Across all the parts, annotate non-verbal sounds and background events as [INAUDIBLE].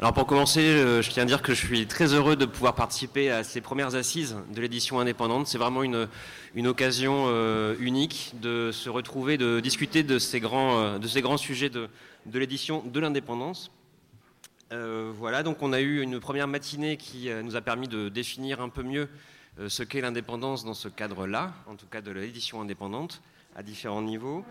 Alors pour commencer, je tiens à dire que je suis très heureux de pouvoir participer à ces premières assises de l'édition indépendante. C'est vraiment une, occasion unique de se retrouver, de discuter de ces grands, de ces grands sujets de, de l'édition de l'indépendance. voilà, donc on a eu une première matinée qui nous a permis de définir un peu mieux ce qu'est l'indépendance dans ce cadre-là, en tout cas de l'édition indépendante à différents niveaux.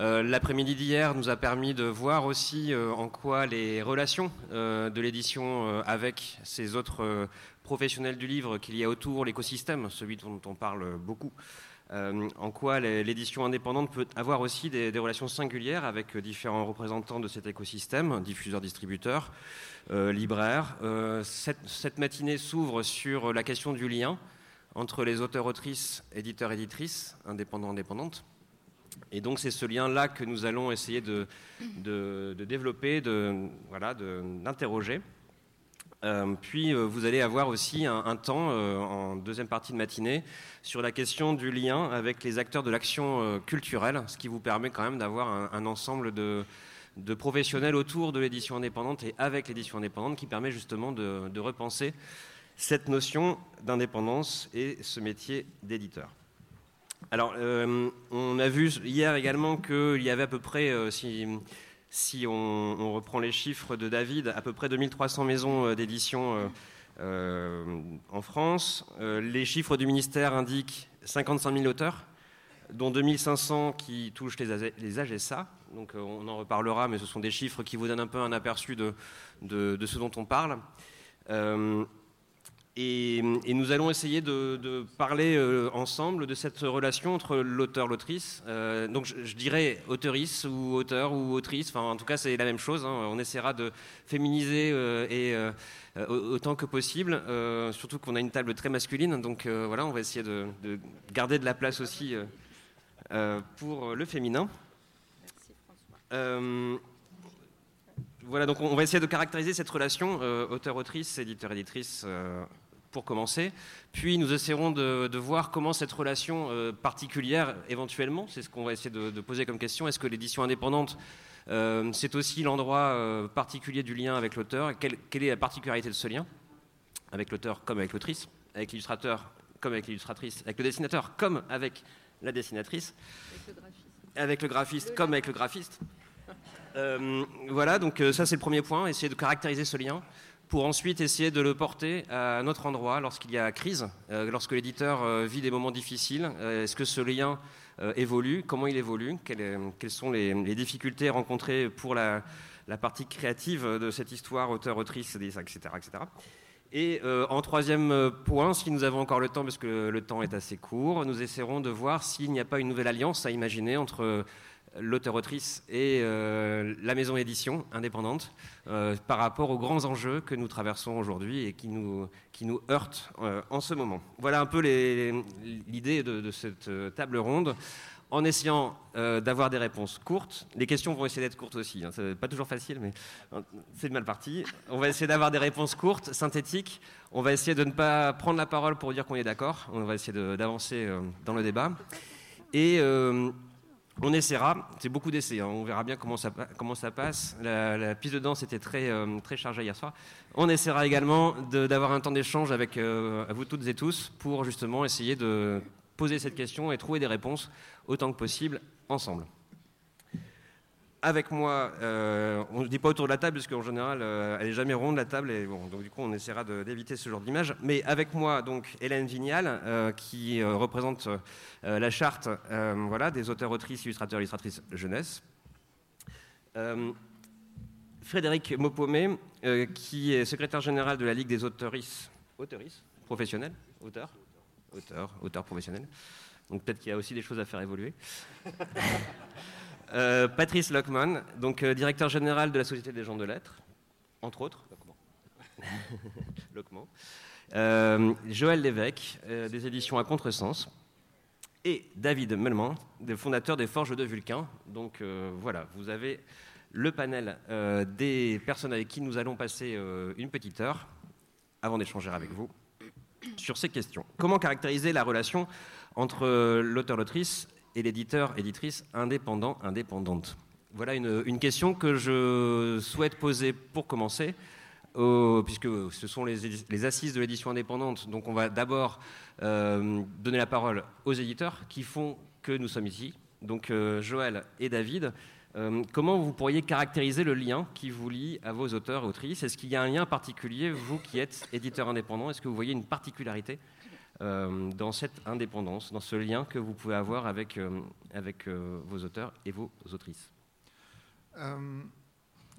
Euh, l'après-midi d'hier nous a permis de voir aussi euh, en quoi les relations euh, de l'édition avec ces autres professionnels du livre qu'il y a autour, l'écosystème, celui dont on parle beaucoup, en quoi l'édition indépendante peut avoir aussi des, relations singulières avec différents représentants de cet écosystème, diffuseurs, distributeurs, libraires. Cette, cette, matinée s'ouvre sur la question du lien entre les auteurs-autrices, éditeurs-éditrices, indépendants-indépendantes, et donc c'est ce lien-là que nous allons essayer de, développer, de, voilà, d'interroger. Euh, puis euh, vous allez avoir aussi un, temps euh, en deuxième partie de matinée sur la question du lien avec les acteurs de l'action culturelle, ce qui vous permet quand même d'avoir un, ensemble de, professionnels autour de l'édition indépendante et avec l'édition indépendante qui permet justement de repenser cette notion d'indépendance et ce métier d'éditeur. Alors, euh, on a vu hier également qu'il y avait à peu près, euh, si, on, reprend les chiffres de David, à peu près 2300 maisons euh, d'édition en France. les chiffres du ministère indiquent 55 000 auteurs, dont 2500 qui touchent les, AGSA. Donc on en reparlera, mais ce sont des chiffres qui vous donnent un peu un aperçu de ce dont on parle. Et, nous allons essayer de, parler euh, ensemble de cette relation entre l'auteur, l'autrice. Euh, donc je, dirais auteurice ou auteur ou autrice, enfin en tout cas c'est la même chose. Hein. On essaiera de féminiser euh, et autant que possible, surtout qu'on a une table très masculine. Donc voilà, on va essayer de, de, garder de la place aussi pour le féminin. Merci François. Voilà, donc on va essayer de caractériser cette relation auteur-autrice, éditeur-éditrice pour commencer. Puis nous essaierons de, voir comment cette relation euh, particulière, éventuellement, c'est ce qu'on va essayer de, poser comme question, est-ce que l'édition indépendante, euh, c'est aussi l'endroit euh, particulier du lien avec l'auteur quelle, quelle, est la particularité de ce lien avec l'auteur comme avec l'autrice, avec l'illustrateur comme avec l'illustratrice, avec le dessinateur comme avec la dessinatrice, avec le graphiste, comme avec le graphiste. Voilà, donc ça c'est le premier point, essayer de caractériser ce lien pour ensuite essayer de le porter à notre endroit lorsqu'il y a crise, euh, lorsque l'éditeur euh, vit des moments difficiles. Euh, est-ce que ce lien évolue? Comment il évolue? Quelles, sont les, difficultés rencontrées pour la, partie créative de cette histoire, auteur, autrice, etc. etc. Et en troisième point, si nous avons encore le temps, parce que le temps est assez court, nous essaierons de voir s'il n'y a pas une nouvelle alliance à imaginer entre l'auteur-autrice et euh, la maison édition indépendante euh, par rapport aux grands enjeux que nous traversons aujourd'hui et qui nous, qui heurtent euh, en ce moment. Voilà un peu l'idée de, cette table ronde en essayant d'avoir des réponses courtes. Les questions vont essayer d'être courtes aussi, hein, c'est pas toujours facile, mais c'est mal parti. On va essayer d'avoir des réponses courtes, synthétiques. On va essayer de ne pas prendre la parole pour dire qu'on est d'accord. On va essayer d'avancer dans le débat. Et on essaiera, c'est beaucoup d'essais, hein. on verra bien comment ça, passe. La, piste de danse était très, euh, très chargée hier soir. On essaiera également d'avoir un temps d'échange avec euh, vous toutes et tous pour justement essayer de poser cette question et trouver des réponses autant que possible ensemble avec moi, euh, on ne dit pas autour de la table, parce qu'en général, euh, elle n'est jamais ronde, la table, et bon, donc du coup, on essaiera d'éviter ce genre d'image. Mais avec moi, donc, Hélène Vignal, euh, qui représente la charte voilà, des auteurs, autrices, illustrateurs, illustratrices jeunesse. Frédéric Mopomé, qui est secrétaire général de la Ligue des auteuristes, auteuristes professionnels, auteurs, auteurs, auteurs professionnels. Donc peut-être qu'il y a aussi des choses à faire évoluer. [LAUGHS] Euh, Patrice Lockman, donc euh, directeur général de la Société des gens de lettres, entre autres. Lockman. [LAUGHS] Euh, Joël Lévesque, des éditions à contresens. Et David Melman, des fondateurs des Forges de Vulcain. Donc voilà, vous avez le panel des personnes avec qui nous allons passer une petite heure avant d'échanger avec vous sur ces questions. Comment caractériser la relation entre l'auteur-l'autrice et l'éditeur, éditrice indépendant, indépendante. Voilà une, question que je souhaite poser pour commencer puisque ce sont les, assises de l'édition indépendante, donc on va d'abord euh, donner la parole aux éditeurs qui font que nous sommes ici, donc euh, Joël et David. Euh, comment vous pourriez caractériser le lien qui vous lie à vos auteurs autrices? Est-ce qu'il y a un lien particulier, vous qui êtes éditeur indépendant? Est-ce que vous voyez une particularité dans cette indépendance, dans ce lien que vous pouvez avoir avec, avec vos auteurs et vos autrices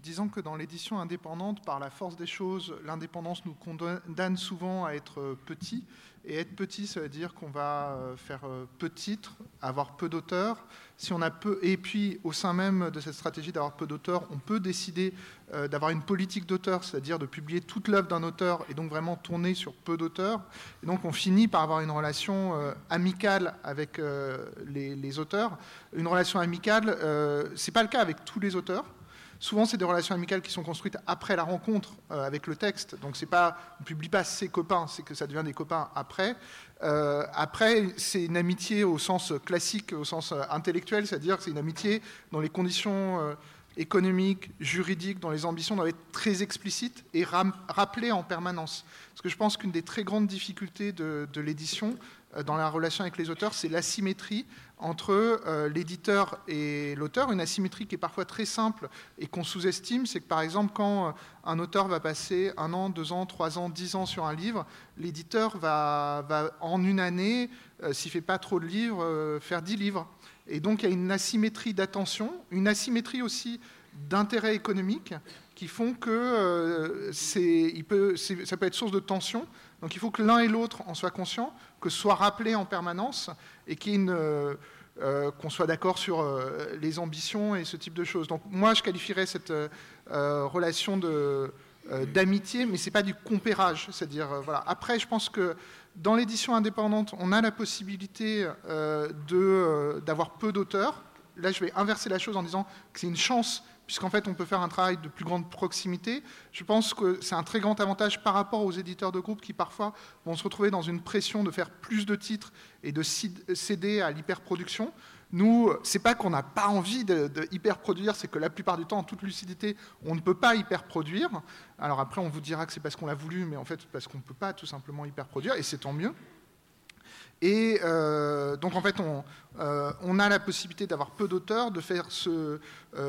disons que dans l'édition indépendante, par la force des choses, l'indépendance nous condamne souvent à être petit. Et être petit, ça veut dire qu'on va euh, faire euh, peu de titres, avoir peu d'auteurs. Si on a peu, et puis au sein même de cette stratégie d'avoir peu d'auteurs, on peut décider euh, d'avoir une politique d'auteur, c'est-à-dire de publier toute l'œuvre d'un auteur et donc vraiment tourner sur peu d'auteurs. Et donc on finit par avoir une relation amicale avec les, auteurs. Une relation amicale, c'est pas le cas avec tous les auteurs. Souvent, c'est des relations amicales qui sont construites après la rencontre euh, avec le texte. Donc, c'est pas, on publie pas ses copains, c'est que ça devient des copains après. Euh, après, c'est une amitié au sens classique, au sens euh, intellectuel, c'est-à-dire que c'est une amitié dans les conditions économiques, juridiques, dont les ambitions doivent être très explicites et rappelées en permanence. Parce que je pense qu'une des très grandes difficultés de l'édition, dans la relation avec les auteurs, c'est l'asymétrie entre euh, l'éditeur et l'auteur, une asymétrie qui est parfois très simple et qu'on sous-estime, c'est que par exemple quand euh, un auteur va passer un an, deux ans, trois ans, dix ans sur un livre, l'éditeur va, en une année, euh, s'il ne fait pas trop de livres, faire dix livres. Et donc il y a une asymétrie d'attention, une asymétrie aussi d'intérêt économique qui font que peut, ça peut être source de tension. Donc il faut que l'un et l'autre en soient conscients, que ce soit rappelé en permanence et euh, euh, qu'on soit d'accord sur euh, les ambitions et ce type de choses. Donc moi, je qualifierais cette relation d'amitié, mais ce n'est pas du compérage. C'est-à-dire, voilà. Après, je pense que dans l'édition indépendante, on a la possibilité d'avoir peu d'auteurs. Là, je vais inverser la chose en disant que c'est une chance puisqu'en fait on peut faire un travail de plus grande proximité. Je pense que c'est un très grand avantage par rapport aux éditeurs de groupe qui parfois vont se retrouver dans une pression de faire plus de titres et de céder à l'hyperproduction. Nous, c'est pas qu'on n'a pas envie de, hyperproduire, c'est que la plupart du temps, en toute lucidité, on ne peut pas hyperproduire. Alors après, on vous dira que c'est parce qu'on l'a voulu, mais en fait, parce qu'on ne peut pas tout simplement hyperproduire, et c'est tant mieux. Et euh, donc en fait, euh, on, a la possibilité d'avoir peu d'auteurs, de faire euh,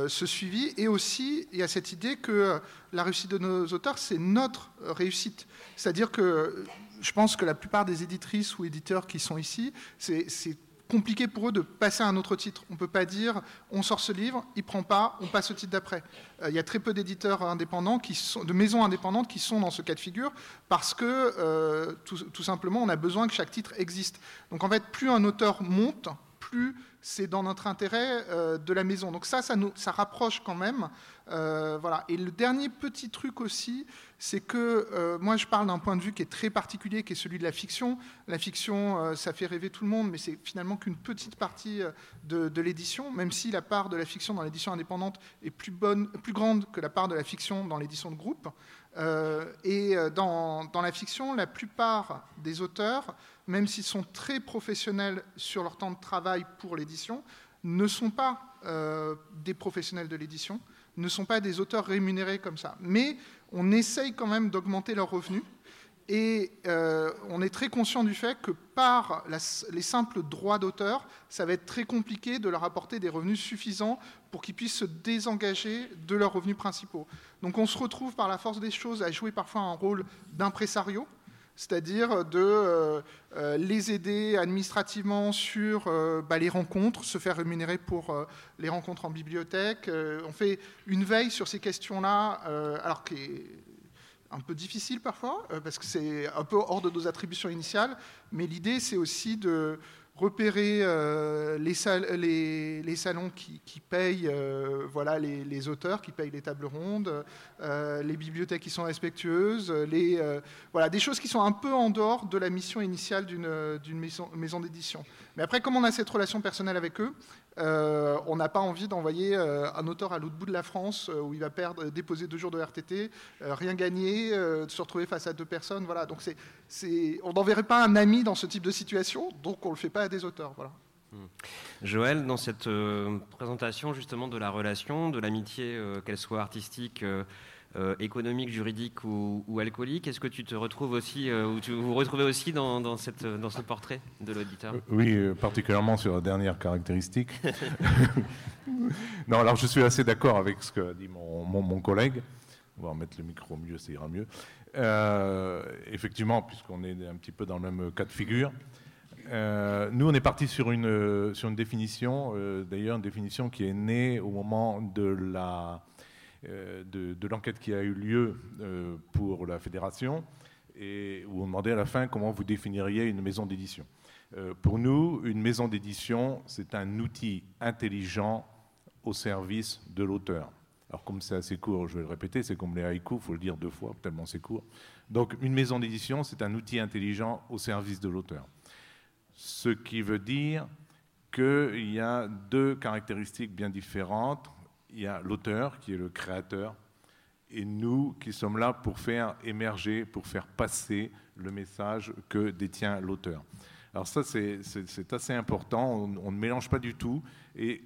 ce, suivi, et aussi il y a cette idée que la réussite de nos auteurs, c'est notre réussite. C'est-à-dire que je pense que la plupart des éditrices ou éditeurs qui sont ici, c'est compliqué pour eux de passer à un autre titre. On ne peut pas dire on sort ce livre, il prend pas, on passe au titre d'après. Euh, il y a très peu d'éditeurs indépendants, qui sont, de maisons indépendantes qui sont dans ce cas de figure parce que euh, tout, simplement on a besoin que chaque titre existe. Donc en fait, plus un auteur monte, plus c'est dans notre intérêt euh, de la maison. Donc ça, ça, nous, ça rapproche quand même. voilà. Et le dernier petit truc aussi, c'est que euh, moi je parle d'un point de vue qui est très particulier, qui est celui de la fiction. La fiction, euh, ça fait rêver tout le monde, mais c'est finalement qu'une petite partie euh, de, l'édition, même si la part de la fiction dans l'édition indépendante est plus, bonne, plus grande que la part de la fiction dans l'édition de groupe. et dans, la fiction, la plupart des auteurs, même s'ils sont très professionnels sur leur temps de travail pour l'édition, ne sont pas des professionnels de l'édition, ne sont pas des auteurs rémunérés comme ça. Mais on essaye quand même d'augmenter leurs revenus. Et euh, on est très conscient du fait que par les simples droits d'auteur, ça va être très compliqué de leur apporter des revenus suffisants pour qu'ils puissent se désengager de leurs revenus principaux. Donc on se retrouve par la force des choses à jouer parfois un rôle d'impresario, c'est-à-dire de euh, euh, les aider administrativement sur bah, les rencontres, se faire rémunérer pour les rencontres en bibliothèque. on fait une veille sur ces questions-là, alors que un peu difficile parfois, euh, parce que c'est un peu hors de nos attributions initiales, mais l'idée c'est aussi de repérer euh, les, salons qui, payent euh, voilà, les, auteurs, qui payent les tables rondes, les bibliothèques qui sont respectueuses, voilà, des choses qui sont un peu en dehors de la mission initiale d'une maison d'édition. Mais après, comme on a cette relation personnelle avec eux, euh, on n'a pas envie d'envoyer euh, un auteur à l'autre bout de la France euh, où il va perdre, déposer deux jours de RTT, rien gagner, se retrouver face à deux personnes. Voilà. Donc on n'enverrait pas un ami dans ce type de situation, donc on ne le fait pas à des auteurs. Voilà. Hmm. Joël, dans cette présentation justement de la relation, de l'amitié, qu'elle soit artistique euh, économique, juridique ou, alcoolique. Est-ce que tu te retrouves aussi, euh, ou tu vous retrouvez aussi dans, cette, dans ce portrait de l'auditeur? Oui, particulièrement sur la dernière caractéristique. [LAUGHS] non, alors je suis assez d'accord avec ce que dit mon, collègue. On va mettre le micro mieux, ça ira mieux. effectivement, puisqu'on est un petit peu dans le même cas de figure, euh, nous, on est parti sur une, définition, euh, d'ailleurs une définition qui est née au moment de la euh, de, l'enquête qui a eu lieu pour la fédération où on demandait à la fin comment vous définiriez une maison d'édition. pour nous, une maison d'édition, c'est un outil intelligent au service de l'auteur. Alors comme c'est assez court, je vais le répéter, c'est comme les haïkus, il faut le dire deux fois, tellement c'est court. Donc une maison d'édition, c'est un outil intelligent au service de l'auteur ce qui veut dire qu'il y a deux caractéristiques bien différentes. Il y a l'auteur qui est le créateur et nous qui sommes là pour faire émerger, pour faire passer le message que détient l'auteur. Alors ça, c'est assez important, on, ne mélange pas du tout. Et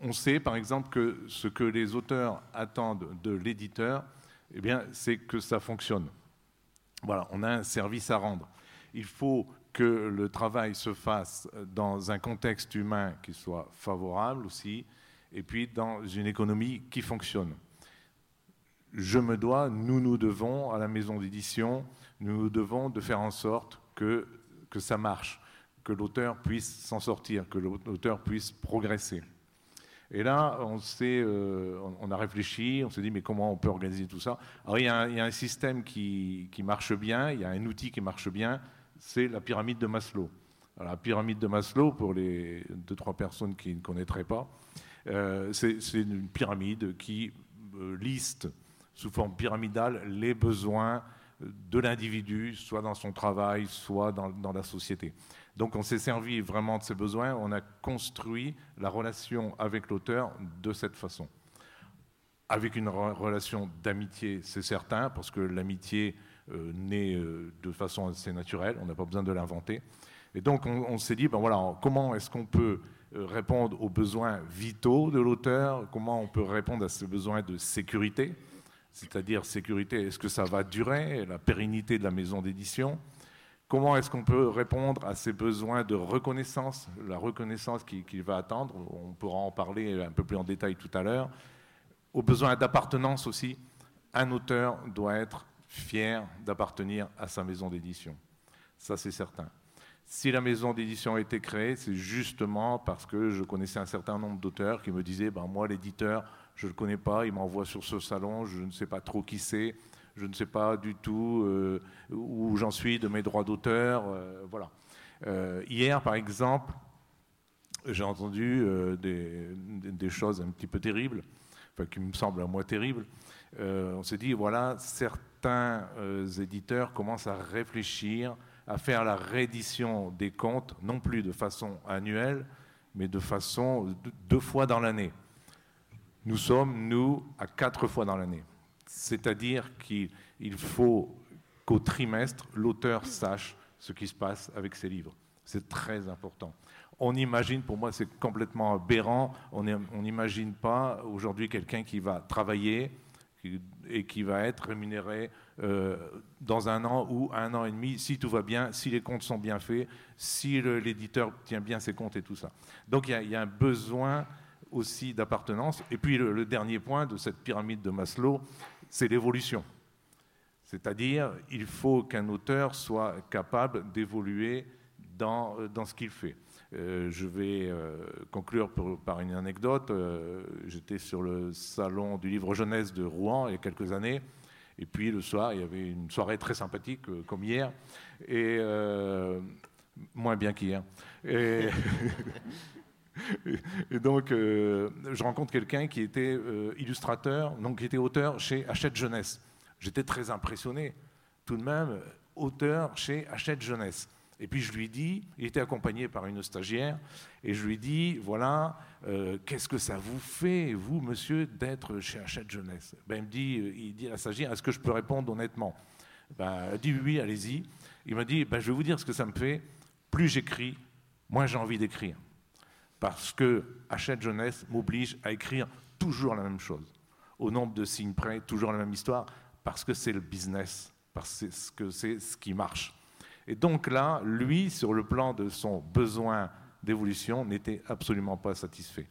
on sait, par exemple, que ce que les auteurs attendent de l'éditeur, eh c'est que ça fonctionne. Voilà, on a un service à rendre. Il faut que le travail se fasse dans un contexte humain qui soit favorable aussi, et puis dans une économie qui fonctionne. Je me dois, nous nous devons à la maison d'édition, nous nous devons de faire en sorte que, que ça marche, que l'auteur puisse s'en sortir, que l'auteur puisse progresser. Et là, on, euh, on a réfléchi, on s'est dit, mais comment on peut organiser tout ça? Alors, il y, a un, système qui, qui, marche bien, il y a un outil qui marche bien, c'est la pyramide de Maslow. la pyramide de Maslow, pour les deux, trois personnes qui ne connaîtraient pas, c'est une pyramide qui euh, liste sous forme pyramidale les besoins de l'individu, soit dans son travail, soit dans, la société. Donc on s'est servi vraiment de ces besoins, on a construit la relation avec l'auteur de cette façon. Avec une relation d'amitié, c'est certain, parce que l'amitié, euh, euh, de façon assez naturelle, on n'a pas besoin de l'inventer. Et donc on, s'est dit, ben voilà, comment est-ce qu'on peut euh, répondre aux besoins vitaux de l'auteur, comment on peut répondre à ces besoins de sécurité, c'est-à-dire sécurité, est-ce que ça va durer, la pérennité de la maison d'édition, comment est-ce qu'on peut répondre à ces besoins de reconnaissance, la reconnaissance qu'il va attendre, on pourra en parler un peu plus en détail tout à l'heure, aux besoins d'appartenance aussi, un auteur doit être fier d'appartenir à sa maison d'édition. Ça, c'est certain. Si la maison d'édition a été créée, c'est justement parce que je connaissais un certain nombre d'auteurs qui me disaient ben, Moi, l'éditeur, je ne le connais pas, il m'envoie sur ce salon, je ne sais pas trop qui c'est, je ne sais pas du tout euh, où j'en suis de mes droits d'auteur. Euh, voilà. Euh, hier, par exemple, j'ai entendu des, des, choses un petit peu terribles, enfin, qui me semblent à moi terribles. on s'est dit voilà, certains éditeurs commencent à réfléchir à faire la réédition des comptes, non plus de façon annuelle, mais de façon deux fois dans l'année. Nous sommes, nous, à quatre fois dans l'année. C'est-à-dire qu'il faut qu'au trimestre, l'auteur sache ce qui se passe avec ses livres. C'est très important. On imagine, pour moi c'est complètement aberrant, on n'imagine pas aujourd'hui quelqu'un qui va travailler, et qui va être rémunéré euh, dans un an ou un an et demi, si tout va bien, si les comptes sont bien faits, si l'éditeur tient bien ses comptes et tout ça. Donc il y, a un besoin aussi d'appartenance. Et puis le, dernier point de cette pyramide de Maslow, c'est l'évolution. C'est-à-dire, il faut qu'un auteur soit capable d'évoluer dans, dans ce qu'il fait. Euh, je vais euh, conclure par une anecdote. Euh, j'étais sur le salon du livre jeunesse de Rouen il y a quelques années. Et puis le soir, il y avait une soirée très sympathique, comme hier, et moins bien qu'hier. Et, [LAUGHS] donc, je rencontre quelqu'un qui était illustrateur, donc qui était auteur chez Hachette Jeunesse. J'étais très impressionné. Tout de même, auteur chez Hachette Jeunesse. Et puis je lui dis, il était accompagné par une stagiaire, et je lui dis, voilà, euh, qu'est-ce que ça vous fait, vous, monsieur, d'être chez Hachette Jeunesse? Ben, Il me dit, euh, il dit à la stagiaire, est-ce que je peux répondre honnêtement? Ben, Elle dit, oui, allez-y. Il m'a dit, ben, je vais vous dire ce que ça me fait. Plus j'écris, moins j'ai envie d'écrire. Parce que Hachette Jeunesse m'oblige à écrire toujours la même chose. au nombre de signes près, toujours la même histoire, parce que c'est le business, parce que c'est ce qui marche. Et donc là, lui, sur le plan de son besoin d'évolution, n'était absolument pas satisfait.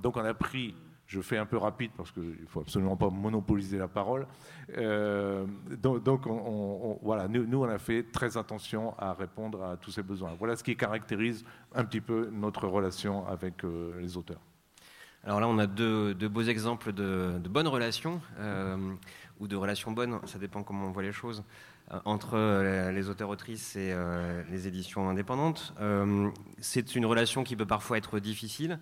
Donc on a pris je fais un peu rapide parce qu'il ne faut absolument pas monopoliser la parole. Euh, donc, on, voilà, nous, nous, on a fait très attention à répondre à tous ces besoins. Voilà ce qui caractérise un petit peu notre relation avec euh, les auteurs. Alors là, on a deux, beaux exemples de, bonnes relations, euh, ou de relations bonnes, ça dépend comment on voit les choses, entre les auteurs-autrices et les éditions indépendantes. C'est une relation qui peut parfois être difficile.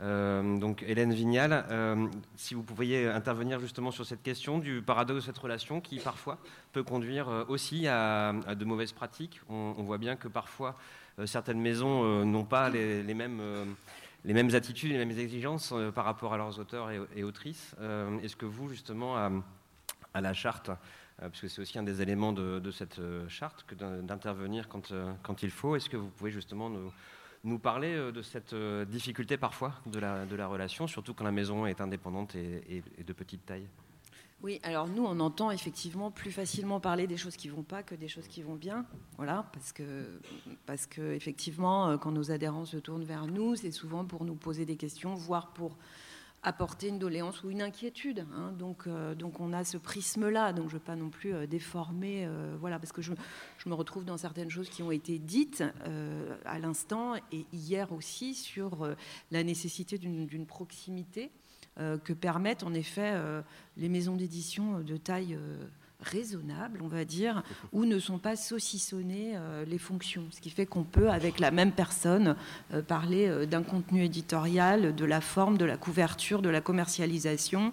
Euh, donc Hélène Vignal, euh, si vous pouviez intervenir justement sur cette question du paradoxe de cette relation qui parfois peut conduire euh, aussi à, de mauvaises pratiques. On, voit bien que parfois certaines maisons n'ont pas les, mêmes, les mêmes attitudes, les mêmes exigences par rapport à leurs auteurs et, autrices. Est-ce que vous justement à, la charte, puisque c'est aussi un des éléments de, cette charte que d'intervenir quand, quand il faut, est-ce que vous pouvez justement nous parler euh, de cette euh, difficulté parfois de la, relation, surtout quand la maison est indépendante et, de petite taille? Oui, alors nous, on entend effectivement plus facilement parler des choses qui vont pas que des choses qui vont bien. Voilà, parce que, parce que effectivement, euh, quand nos adhérents se tournent vers nous, c'est souvent pour nous poser des questions, voire pour apporter une doléance ou une inquiétude. Hein. Donc, euh, donc on a ce prisme-là. Donc je ne veux pas non plus euh, déformer, euh, voilà, parce que je, je, me retrouve dans certaines choses qui ont été dites à l'instant et hier aussi sur la nécessité d'une proximité que permettent en effet les maisons d'édition de taille raisonnables, on va dire, où ne sont pas saucissonnées euh, les fonctions. Ce qui fait qu'on peut, avec la même personne, euh, parler euh, d'un contenu éditorial, de la forme, de la couverture, de la commercialisation,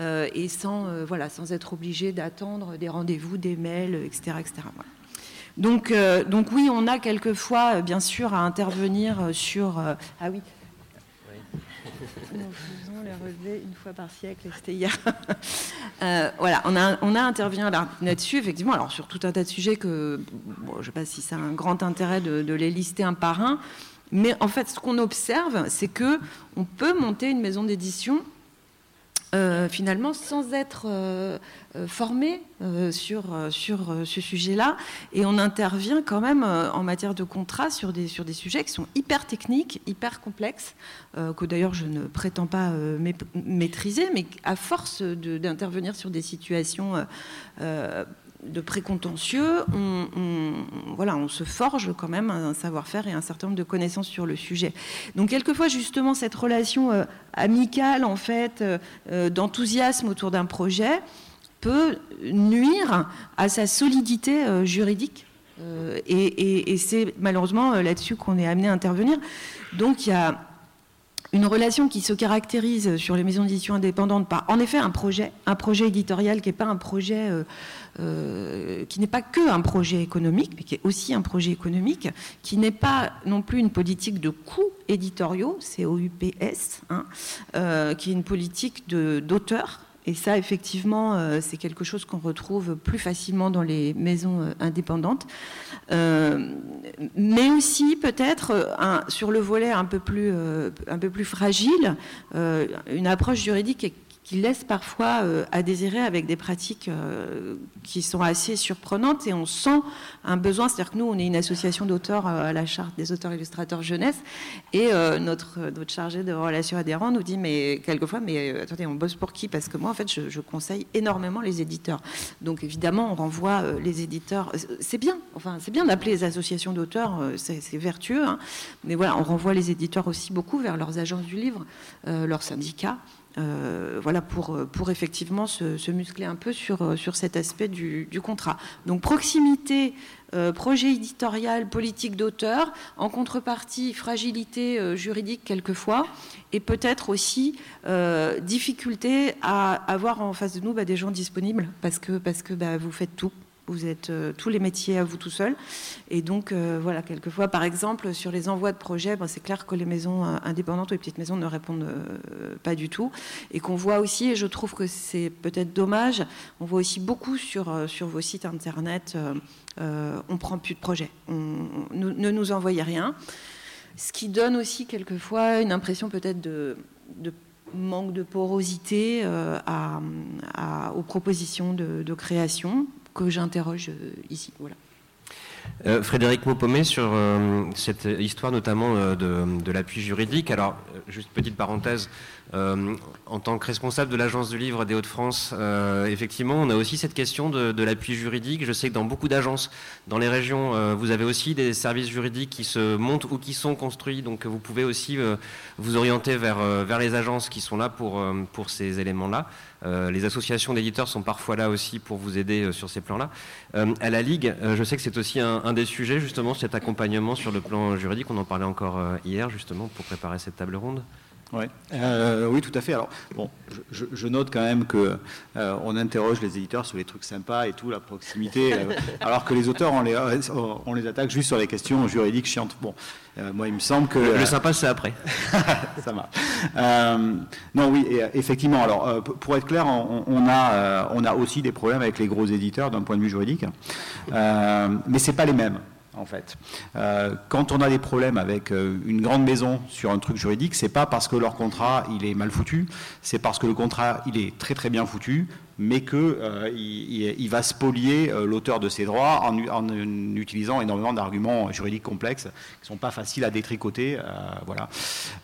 et sans, voilà, sans être obligé d'attendre des rendez-vous, des mails, etc. etc. Donc, donc oui, on a quelquefois, bien sûr, à intervenir sur... ah oui, nous faisons les relevés une fois par siècle, hier. [LAUGHS] Euh, voilà, on a, a intervenu là-dessus, effectivement, alors sur tout un tas de sujets que, je ne sais pas si c'est un grand intérêt de, de, les lister un par un, mais en fait, ce qu'on observe, c'est que on peut monter une maison d'édition euh, finalement sans être euh, euh, formé sur, sur ce sujet-là. Et on intervient quand même en matière de contrat sur des, sur des sujets qui sont hyper techniques, hyper complexes, que d'ailleurs je ne prétends pas maîtriser, mais à force d'intervenir sur des situations de précontentieux, on, voilà, on se forge quand même un savoir-faire et un certain nombre de connaissances sur le sujet. Donc quelquefois justement cette relation euh, amicale en fait euh, euh, d'enthousiasme autour d'un projet peut nuire à sa solidité juridique. et, et c'est malheureusement là-dessus qu'on est amené à intervenir. Donc il y a une relation qui se caractérise sur les maisons d'édition indépendantes par, en effet, un projet, un projet éditorial qui n'est pas un projet euh, qui n'est pas que un projet économique, mais qui est aussi un projet économique, qui n'est pas non plus une politique de coûts éditoriaux, c'est OUPS, hein, euh, qui est une politique d'auteur. Et ça, effectivement, euh, c'est quelque chose qu'on retrouve plus facilement dans les maisons indépendantes. mais aussi, peut-être, sur le volet un peu plus, fragile, une approche juridique qui laisse parfois euh, à désirer avec des pratiques euh, qui sont assez surprenantes et on sent un besoin. C'est-à-dire que nous, on est une association d'auteurs euh, à la charte des auteurs illustrateurs jeunesse et notre, notre chargé de relations adhérents nous dit mais quelquefois, mais attendez, on bosse pour qui? Parce que moi, en fait, je, conseille énormément les éditeurs. Donc évidemment, on renvoie les éditeurs. C'est bien, enfin, c'est bien d'appeler les associations d'auteurs, c'est vertueux, hein. mais voilà, on renvoie les éditeurs aussi beaucoup vers leurs agences du livre, leurs syndicats. Euh, voilà, pour, pour effectivement se, muscler un peu sur, euh, cet aspect du, contrat. Donc proximité, euh, projet éditorial, politique d'auteur, en contrepartie fragilité juridique quelquefois, et peut-être aussi difficulté à avoir en face de nous bah, des gens disponibles, parce que, parce que bah, vous faites tout vous êtes euh, tous les métiers à vous tout seul. Et donc, euh, voilà, quelquefois, par exemple, sur les envois de projets, ben, c'est clair que les maisons euh, indépendantes ou les petites maisons ne répondent pas du tout. Et qu'on voit aussi, et je trouve que c'est peut-être dommage, on voit aussi beaucoup sur, vos sites internet, on prend plus de projets. ne nous envoyez rien. Ce qui donne aussi quelquefois une impression peut-être de, manque de porosité aux propositions de création que j'interroge ici. Voilà. Euh, Frédéric Maupomé sur euh, cette histoire notamment euh, de, l'appui juridique. Alors, juste petite parenthèse, en tant que responsable de l'agence du livre des Hauts-de-France, effectivement, on a aussi cette question de, l'appui juridique. Je sais que dans beaucoup d'agences, dans les régions, vous avez aussi des services juridiques qui se montent ou qui sont construits. Donc, vous pouvez aussi vous orienter vers, vers les agences qui sont là pour, pour ces éléments-là. Euh, les associations d'éditeurs sont parfois là aussi pour vous aider euh, sur ces plans-là. Euh, à la Ligue, je sais que c'est aussi un, des sujets, justement, cet accompagnement sur le plan juridique. On en parlait encore hier, justement, pour préparer cette table ronde. Ouais. oui, tout à fait. Alors, bon, je, note quand même que on interroge les éditeurs sur les trucs sympas et tout, la proximité, [LAUGHS] alors que les auteurs, on les, on les attaque juste sur les questions juridiques chiantes. Bon, euh, moi, il me semble que... Le, sympa, c'est après. [LAUGHS] ça marche. Euh, non, oui, euh, effectivement. Alors, pour être clair, on, a, on a aussi des problèmes avec les gros éditeurs d'un point de vue juridique, mais c'est pas les mêmes en fait. quand on a des problèmes avec une grande maison sur un truc juridique, c'est pas parce que leur contrat il est mal foutu, c'est parce que le contrat il est très très bien foutu, mais qu'il euh, il, va spolier euh, l'auteur de ses droits en, utilisant énormément d'arguments juridiques complexes qui ne sont pas faciles à détricoter. Euh, voilà.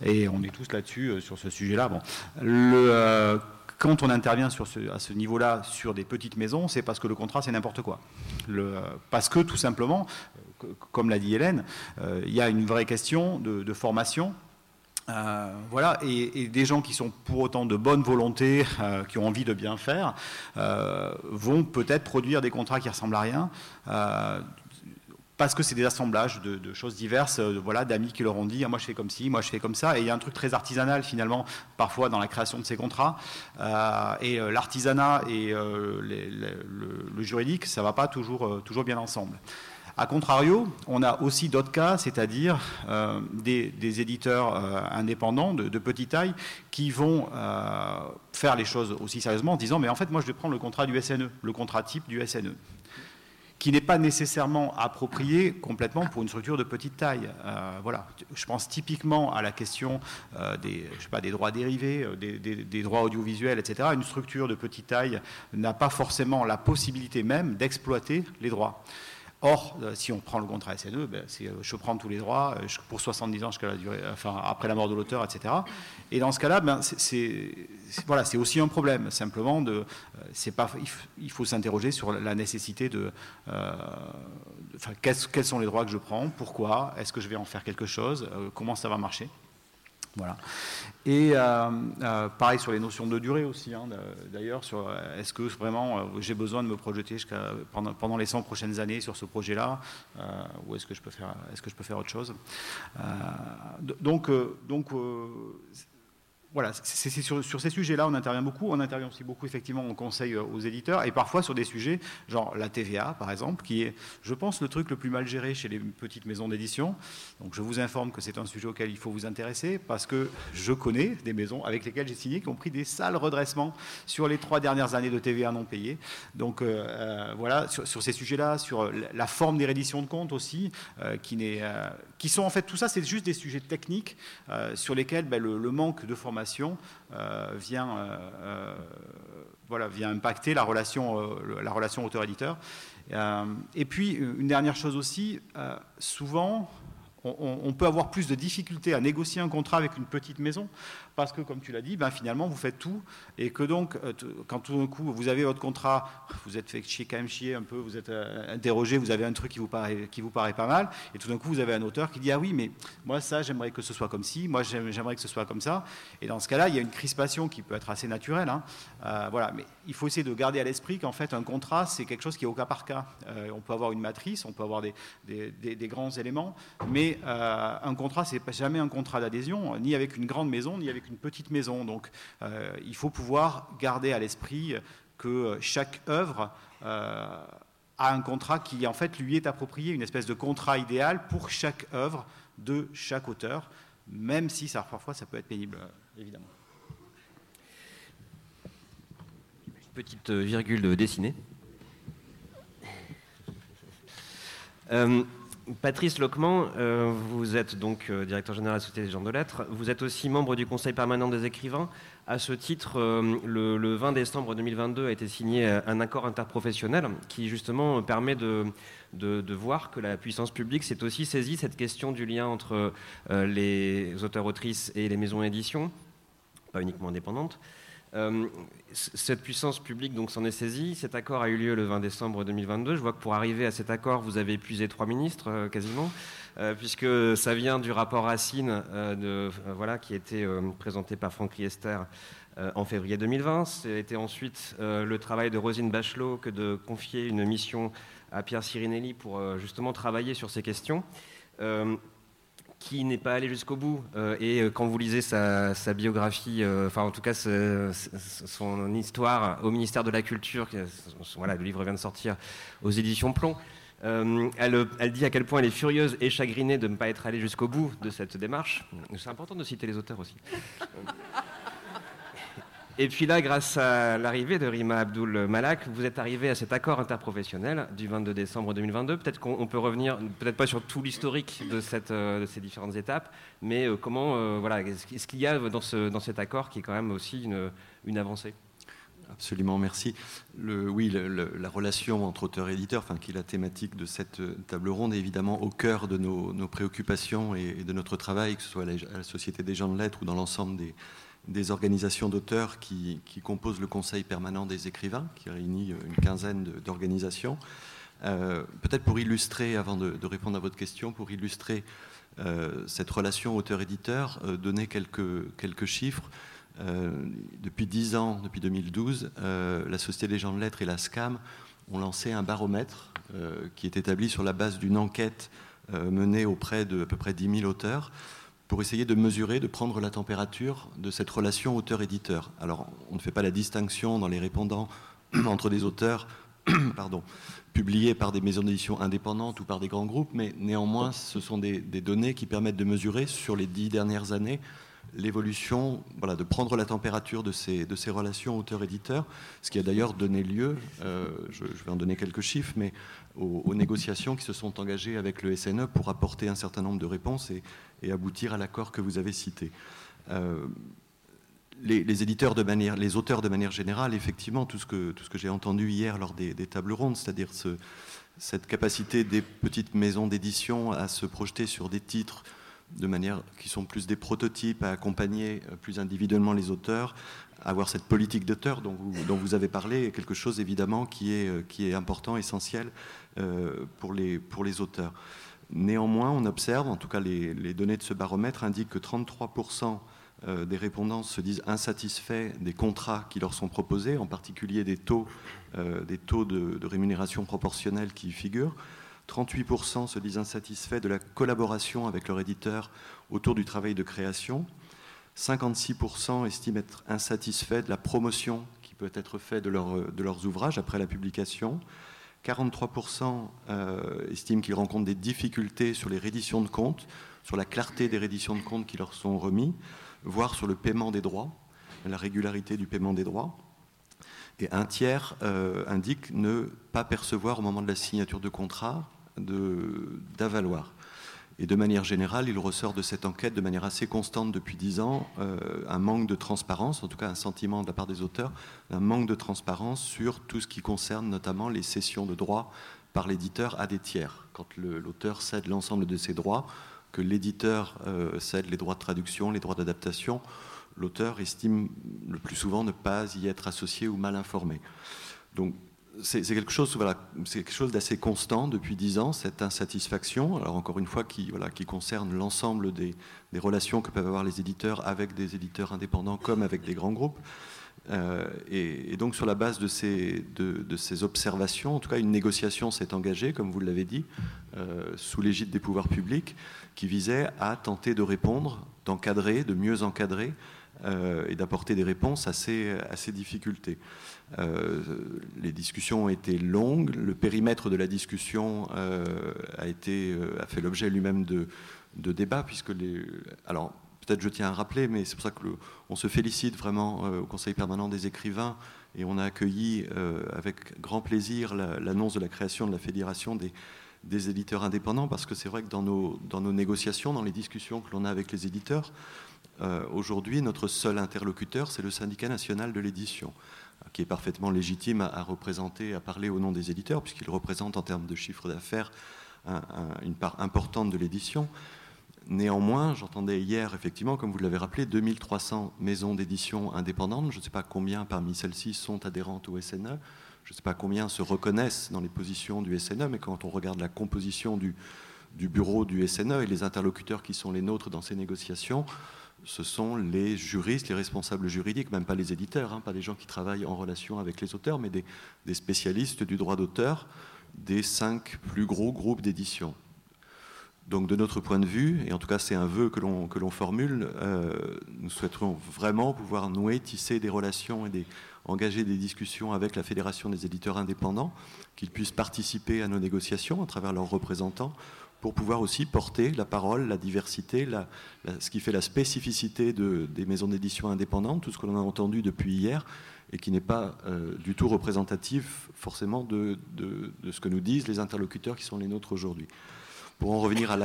Et on est tous là-dessus, sur ce sujet-là. Bon. Quand on intervient à ce niveau-là sur des petites maisons, c'est parce que le contrat, c'est n'importe quoi. Parce que, tout simplement, comme l'a dit Hélène, il y a une vraie question de, formation euh, voilà, et, des gens qui sont pour autant de bonne volonté, euh, qui ont envie de bien faire, euh, vont peut-être produire des contrats qui ressemblent à rien, parce que c'est des assemblages de, choses diverses, voilà, d'amis qui leur ont dit, ah, moi je fais comme ci, moi je fais comme ça, et il y a un truc très artisanal finalement, parfois dans la création de ces contrats, et l'artisanat et le, juridique, ça va pas toujours, toujours bien ensemble. A contrario, on a aussi d'autres cas, c'est-à-dire euh, des, éditeurs euh, indépendants de, petite taille qui vont euh, faire les choses aussi sérieusement en disant mais en fait moi je vais prendre le contrat du SNE, le contrat type du SNE qui n'est pas nécessairement approprié complètement pour une structure de petite taille. Je pense typiquement à la question des, droits dérivés, des, droits audiovisuels, etc. Une structure de petite taille n'a pas forcément la possibilité même d'exploiter les droits. Or, euh, si on prend le contrat SNE, ben, euh, je prends tous les droits euh, pour 70 ans jusqu'à la durée, enfin, après la mort de l'auteur, etc. Et dans ce cas-là, ben, c'est voilà, aussi un problème. Simplement, de, pas, il faut s'interroger sur la nécessité de. quels sont les droits que je prends Pourquoi Est-ce que je vais en faire quelque chose Comment ça va marcher voilà. Et euh, euh, pareil sur les notions de durée aussi, hein, d'ailleurs, sur euh, est-ce que vraiment j'ai besoin de me projeter pendant, les 100 prochaines années sur ce projet-là, ou est-ce que, je peux faire, est -ce que je peux faire autre chose? Donc, donc voilà, c'est sur, ces sujets-là, on intervient beaucoup. On intervient aussi beaucoup, effectivement, en conseil euh, aux éditeurs, et parfois sur des sujets, genre la TVA, par exemple, qui est, je pense, le truc le plus mal géré chez les petites maisons d'édition. Donc, je vous informe que c'est un sujet auquel il faut vous intéresser, parce que je connais des maisons avec lesquelles j'ai signé qui ont pris des sales redressements sur les trois dernières années de TVA non payées. Donc, euh, euh, voilà, sur, ces sujets-là, sur la forme des redditions de comptes aussi, qui, qui sont en fait, tout ça, c'est juste des sujets techniques sur lesquels ben, le manque de formation euh, vient, euh, euh, voilà, vient impacter la relation, la relation auteur-éditeur. et puis, une dernière chose aussi, souvent, on, peut avoir plus de difficultés à négocier un contrat avec une petite maison parce que, comme tu l'as dit, ben, finalement, vous faites tout, et que donc, euh, quand tout d'un coup, vous avez votre contrat, vous êtes fait chier, quand même chier un peu, vous êtes euh, interrogé, vous avez un truc qui vous, paraît, qui vous paraît pas mal, et tout d'un coup, vous avez un auteur qui dit, ah oui, mais moi, ça, j'aimerais que ce soit comme ci, moi, j'aimerais que ce soit comme ça, et dans ce cas-là, il y a une crispation qui peut être assez naturelle, hein. euh, voilà, mais il faut essayer de garder à l'esprit qu'en fait, un contrat, c'est quelque chose qui est au cas par cas. on peut avoir une matrice, on peut avoir des, des, grands éléments, mais un contrat, c'est jamais un contrat d'adhésion, ni avec une grande maison, ni avec une petite maison. Donc euh, il faut pouvoir garder à l'esprit que chaque œuvre euh, a un contrat qui en fait lui est approprié, une espèce de contrat idéal pour chaque œuvre de chaque auteur, même si parfois ça peut être pénible, évidemment. Petite virgule dessinée. Euh, Patrice Loquement, euh, vous êtes donc euh, directeur général de la Société des gens de lettres. Vous êtes aussi membre du Conseil permanent des écrivains. À ce titre, le, 20 décembre 2022 a été signé un accord interprofessionnel qui justement permet de, de, voir que la puissance publique s'est aussi saisie cette question du lien entre les auteurs-autrices et les maisons d'édition, pas uniquement indépendantes. Euh, cette puissance publique donc s'en est saisie. Cet accord a eu lieu le 20 décembre 2022. Je vois que pour arriver à cet accord, vous avez épuisé trois ministres euh, quasiment, euh, puisque ça vient du rapport Racine qui a été présenté par Franck Riester en février 2020. C'était ensuite le travail de Rosine Bachelot que de confier une mission à Pierre Sirinelli pour justement travailler sur ces questions qui n'est pas allé jusqu'au bout. Euh, et euh, quand vous lisez sa, biographie, euh, enfin en tout cas son histoire au ministère de la Culture, voilà, le livre vient de sortir aux éditions Plomb, elle, elle, dit à quel point elle est furieuse et chagrinée de ne pas être allée jusqu'au bout de cette démarche. C'est important de citer les auteurs aussi. Et puis là, grâce à l'arrivée de Rima Abdul Malak, vous êtes arrivé à cet accord interprofessionnel du 22 décembre 2022. Peut-être qu'on peut revenir, peut-être pas sur tout l'historique de, euh, ces différentes étapes, mais euh, comment, euh, voilà, ce qu'il y a dans, ce, dans, cet accord qui est quand même aussi une, avancée? Absolument, merci. Oui, la relation entre auteur et éditeur, enfin, qui est la thématique de cette table ronde, est évidemment au cœur de nos, préoccupations et, de notre travail, que ce soit à la Société des gens de lettres ou dans l'ensemble des, des organisations d'auteurs qui, composent le Conseil permanent des écrivains, qui réunit une quinzaine d'organisations. Euh, peut-être pour illustrer, avant de, répondre à votre question, pour illustrer euh, cette relation auteur-éditeur, euh, donner quelques, chiffres. depuis dix ans, depuis 2012, la Société des gens de lettres et la SCAM ont lancé un baromètre qui est établi sur la base d'une enquête menée auprès de à peu près 10 000 auteurs pour essayer de mesurer, de prendre la température de cette relation auteur-éditeur. Alors, on ne fait pas la distinction dans les répondants [CLEARS THROAT] entre des auteurs [CLEARS THROAT] publiés par des maisons d'édition indépendantes ou par des grands groupes, mais néanmoins, ce sont des, données qui permettent de mesurer sur les dix dernières années l'évolution, voilà, de prendre la température de ces, de ces relations auteur-éditeur, ce qui a d'ailleurs donné lieu, euh, je, vais en donner quelques chiffres, mais aux, négociations qui se sont engagées avec le SNE pour apporter un certain nombre de réponses et, aboutir à l'accord que vous avez cité. Euh, les, éditeurs les auteurs de manière générale, effectivement, tout ce que, tout ce que j'ai entendu hier lors des, tables rondes, c'est-à-dire ce, cette capacité des petites maisons d'édition à se projeter sur des titres de manière qui sont plus des prototypes, à accompagner plus individuellement les auteurs, avoir cette politique d'auteur dont vous, dont vous avez parlé est quelque chose évidemment qui est, qui est important, essentiel euh, pour, les, pour les auteurs. Néanmoins, on observe, en tout cas les, données de ce baromètre indiquent que 33% des répondants se disent insatisfaits des contrats qui leur sont proposés, en particulier des taux, taux de, rémunération proportionnelle qui y figurent. 38% se disent insatisfaits de la collaboration avec leur éditeur autour du travail de création. 56% estiment être insatisfaits de la promotion qui peut être faite de leurs ouvrages après la publication. 43% euh, estiment qu'ils rencontrent des difficultés sur les redditions de comptes, sur la clarté des redditions de comptes qui leur sont remis, voire sur le paiement des droits, la régularité du paiement des droits. Et un tiers euh, indique ne pas percevoir au moment de la signature de contrat d'avaloir. Et de manière générale, il ressort de cette enquête de manière assez constante depuis dix ans euh, un manque de transparence, en tout cas un sentiment de la part des auteurs, un manque de transparence sur tout ce qui concerne notamment les cessions de droits par l'éditeur à des tiers. Quand l'auteur cède l'ensemble de ses droits, que l'éditeur euh, cède les droits de traduction, les droits d'adaptation, l'auteur estime le plus souvent ne pas y être associé ou mal informé. Donc c'est quelque chose, d'assez constant depuis dix ans, cette insatisfaction. Alors encore une fois, qui, concerne l'ensemble des, relations que peuvent avoir les éditeurs avec des éditeurs indépendants comme avec des grands groupes. Euh, et, donc sur la base de ces, de, ces, observations, en tout cas une négociation s'est engagée, comme vous l'avez dit, euh, sous l'égide des pouvoirs publics, qui visait à tenter de répondre, d'encadrer, de mieux encadrer euh, et d'apporter des réponses à ces, difficultés. Euh, les discussions ont été longues, le périmètre de la discussion euh, a, fait l'objet lui-même de, débats, puisque. Alors, peut-être je tiens à rappeler, mais c'est pour ça qu'on se félicite vraiment au Conseil permanent des écrivains et on a accueilli avec grand plaisir l'annonce de la création de la Fédération des, éditeurs indépendants, parce que c'est vrai que dans nos négociations, dans les discussions que l'on a avec les éditeurs, euh, aujourd'hui, notre seul interlocuteur, c'est le syndicat national de l'édition, qui est parfaitement légitime à, représenter, à parler au nom des éditeurs, puisqu'il représente en termes de chiffre d'affaires une part importante de l'édition. Néanmoins, j'entendais hier, effectivement, comme vous l'avez rappelé, 2300 maisons d'édition indépendantes. Je ne sais pas combien parmi celles-ci sont adhérentes au SNE. Je ne sais pas combien se reconnaissent dans les positions du SNE, mais quand on regarde la composition du bureau du SNE et les interlocuteurs qui sont les nôtres dans ces négociations, ce sont les juristes, les responsables juridiques, même pas les éditeurs, hein, pas des gens qui travaillent en relation avec les auteurs, mais des, spécialistes du droit d'auteur des cinq plus gros groupes d'édition. Donc de notre point de vue, et en tout cas c'est un vœu que l'on formule, euh, nous souhaiterons vraiment pouvoir nouer, tisser des relations et engager des discussions avec la Fédération des éditeurs indépendants, qu'ils puissent participer à nos négociations à travers leurs représentants, pour pouvoir aussi porter la parole, la diversité, ce qui fait la spécificité des maisons d'édition indépendantes, tout ce que l'on a entendu depuis hier, et qui n'est pas euh, du tout représentatif forcément de, ce que nous disent les interlocuteurs qui sont les nôtres aujourd'hui. Pour en revenir à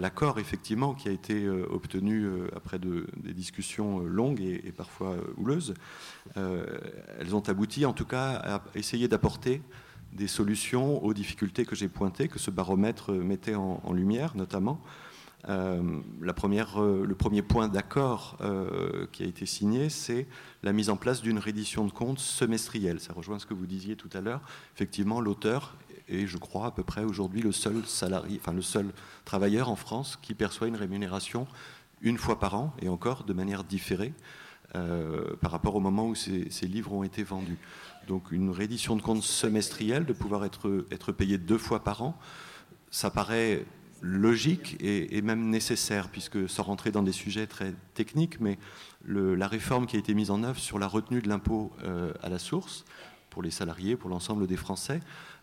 l'accord, effectivement, qui a été euh, obtenu euh, après des discussions longues et, et parfois houleuses, elles ont abouti en tout cas à essayer d'apporter des solutions aux difficultés que j'ai pointées, que ce baromètre mettait en, lumière notamment. Euh, euh, le premier point d'accord euh, qui a été signé, c'est la mise en place d'une reddition de comptes semestrielle. Ça rejoint ce que vous disiez tout à l'heure. Effectivement, l'auteur est, je crois, à peu près aujourd'hui le seul salarié, le seul travailleur en France qui perçoit une rémunération une fois par an et encore de manière différée par rapport au moment où ces, livres ont été vendus. Donc une reddition de compte semestrielle, de pouvoir être, être payé deux fois par an, ça paraît logique et, même nécessaire, puisque sans rentrer dans des sujets très techniques, mais la réforme qui a été mise en œuvre sur la retenue de l'impôt euh, à la source, pour les salariés, pour l'ensemble des Français,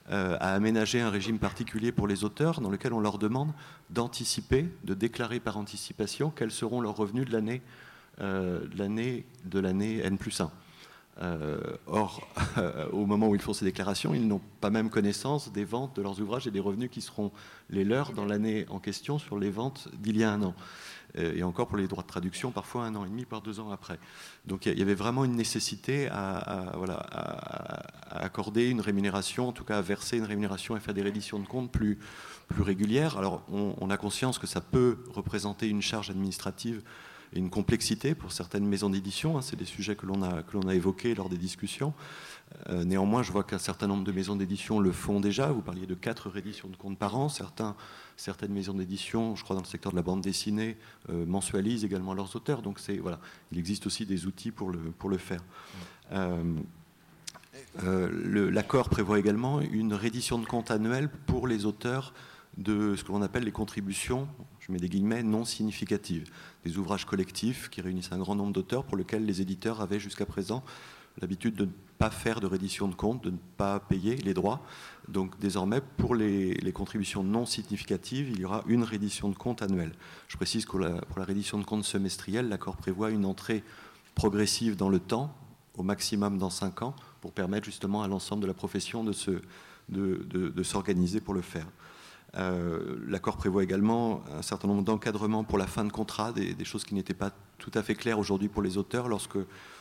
euh, a aménagé un régime particulier pour les auteurs dans lequel on leur demande d'anticiper, de déclarer par anticipation quels seront leurs revenus de l'année euh, de l'année N plus 1. Euh, or, [LAUGHS] au moment où ils font ces déclarations, ils n'ont pas même connaissance des ventes de leurs ouvrages et des revenus qui seront les leurs dans l'année en question sur les ventes d'il y a un an. Euh, et encore pour les droits de traduction, parfois un an et demi, par deux ans après. Donc il y avait vraiment une nécessité à, accorder une rémunération, en tout cas à verser une rémunération et faire des redditions de comptes plus, plus régulières. Alors on a conscience que ça peut représenter une charge administrative une complexité pour certaines maisons d'édition. Hein, c'est des sujets que l'on a, évoqués lors des discussions. Euh, néanmoins, je vois qu'un certain nombre de maisons d'édition le font déjà. Vous parliez de quatre rééditions de comptes par an. Certaines maisons d'édition, je crois dans le secteur de la bande dessinée, euh, mensualisent également leurs auteurs. Donc il existe aussi des outils pour le, faire. Euh, l'accord prévoit également une réédition de compte annuelle pour les auteurs de ce que l'on appelle les contributions, je mets des guillemets, non significatives des ouvrages collectifs qui réunissent un grand nombre d'auteurs pour lesquels les éditeurs avaient jusqu'à présent l'habitude de ne pas faire de reddition de compte, de ne pas payer les droits. Donc désormais, pour les, contributions non significatives, il y aura une reddition de compte annuelle. Je précise que pour la, reddition de compte semestrielle, l'accord prévoit une entrée progressive dans le temps, au maximum dans 5 ans, pour permettre justement à l'ensemble de la profession de s'organiser pour le faire. Euh, l'accord prévoit également un certain nombre d'encadrements pour la fin de contrat, des, choses qui n'étaient pas tout à fait claires aujourd'hui pour les auteurs, lorsque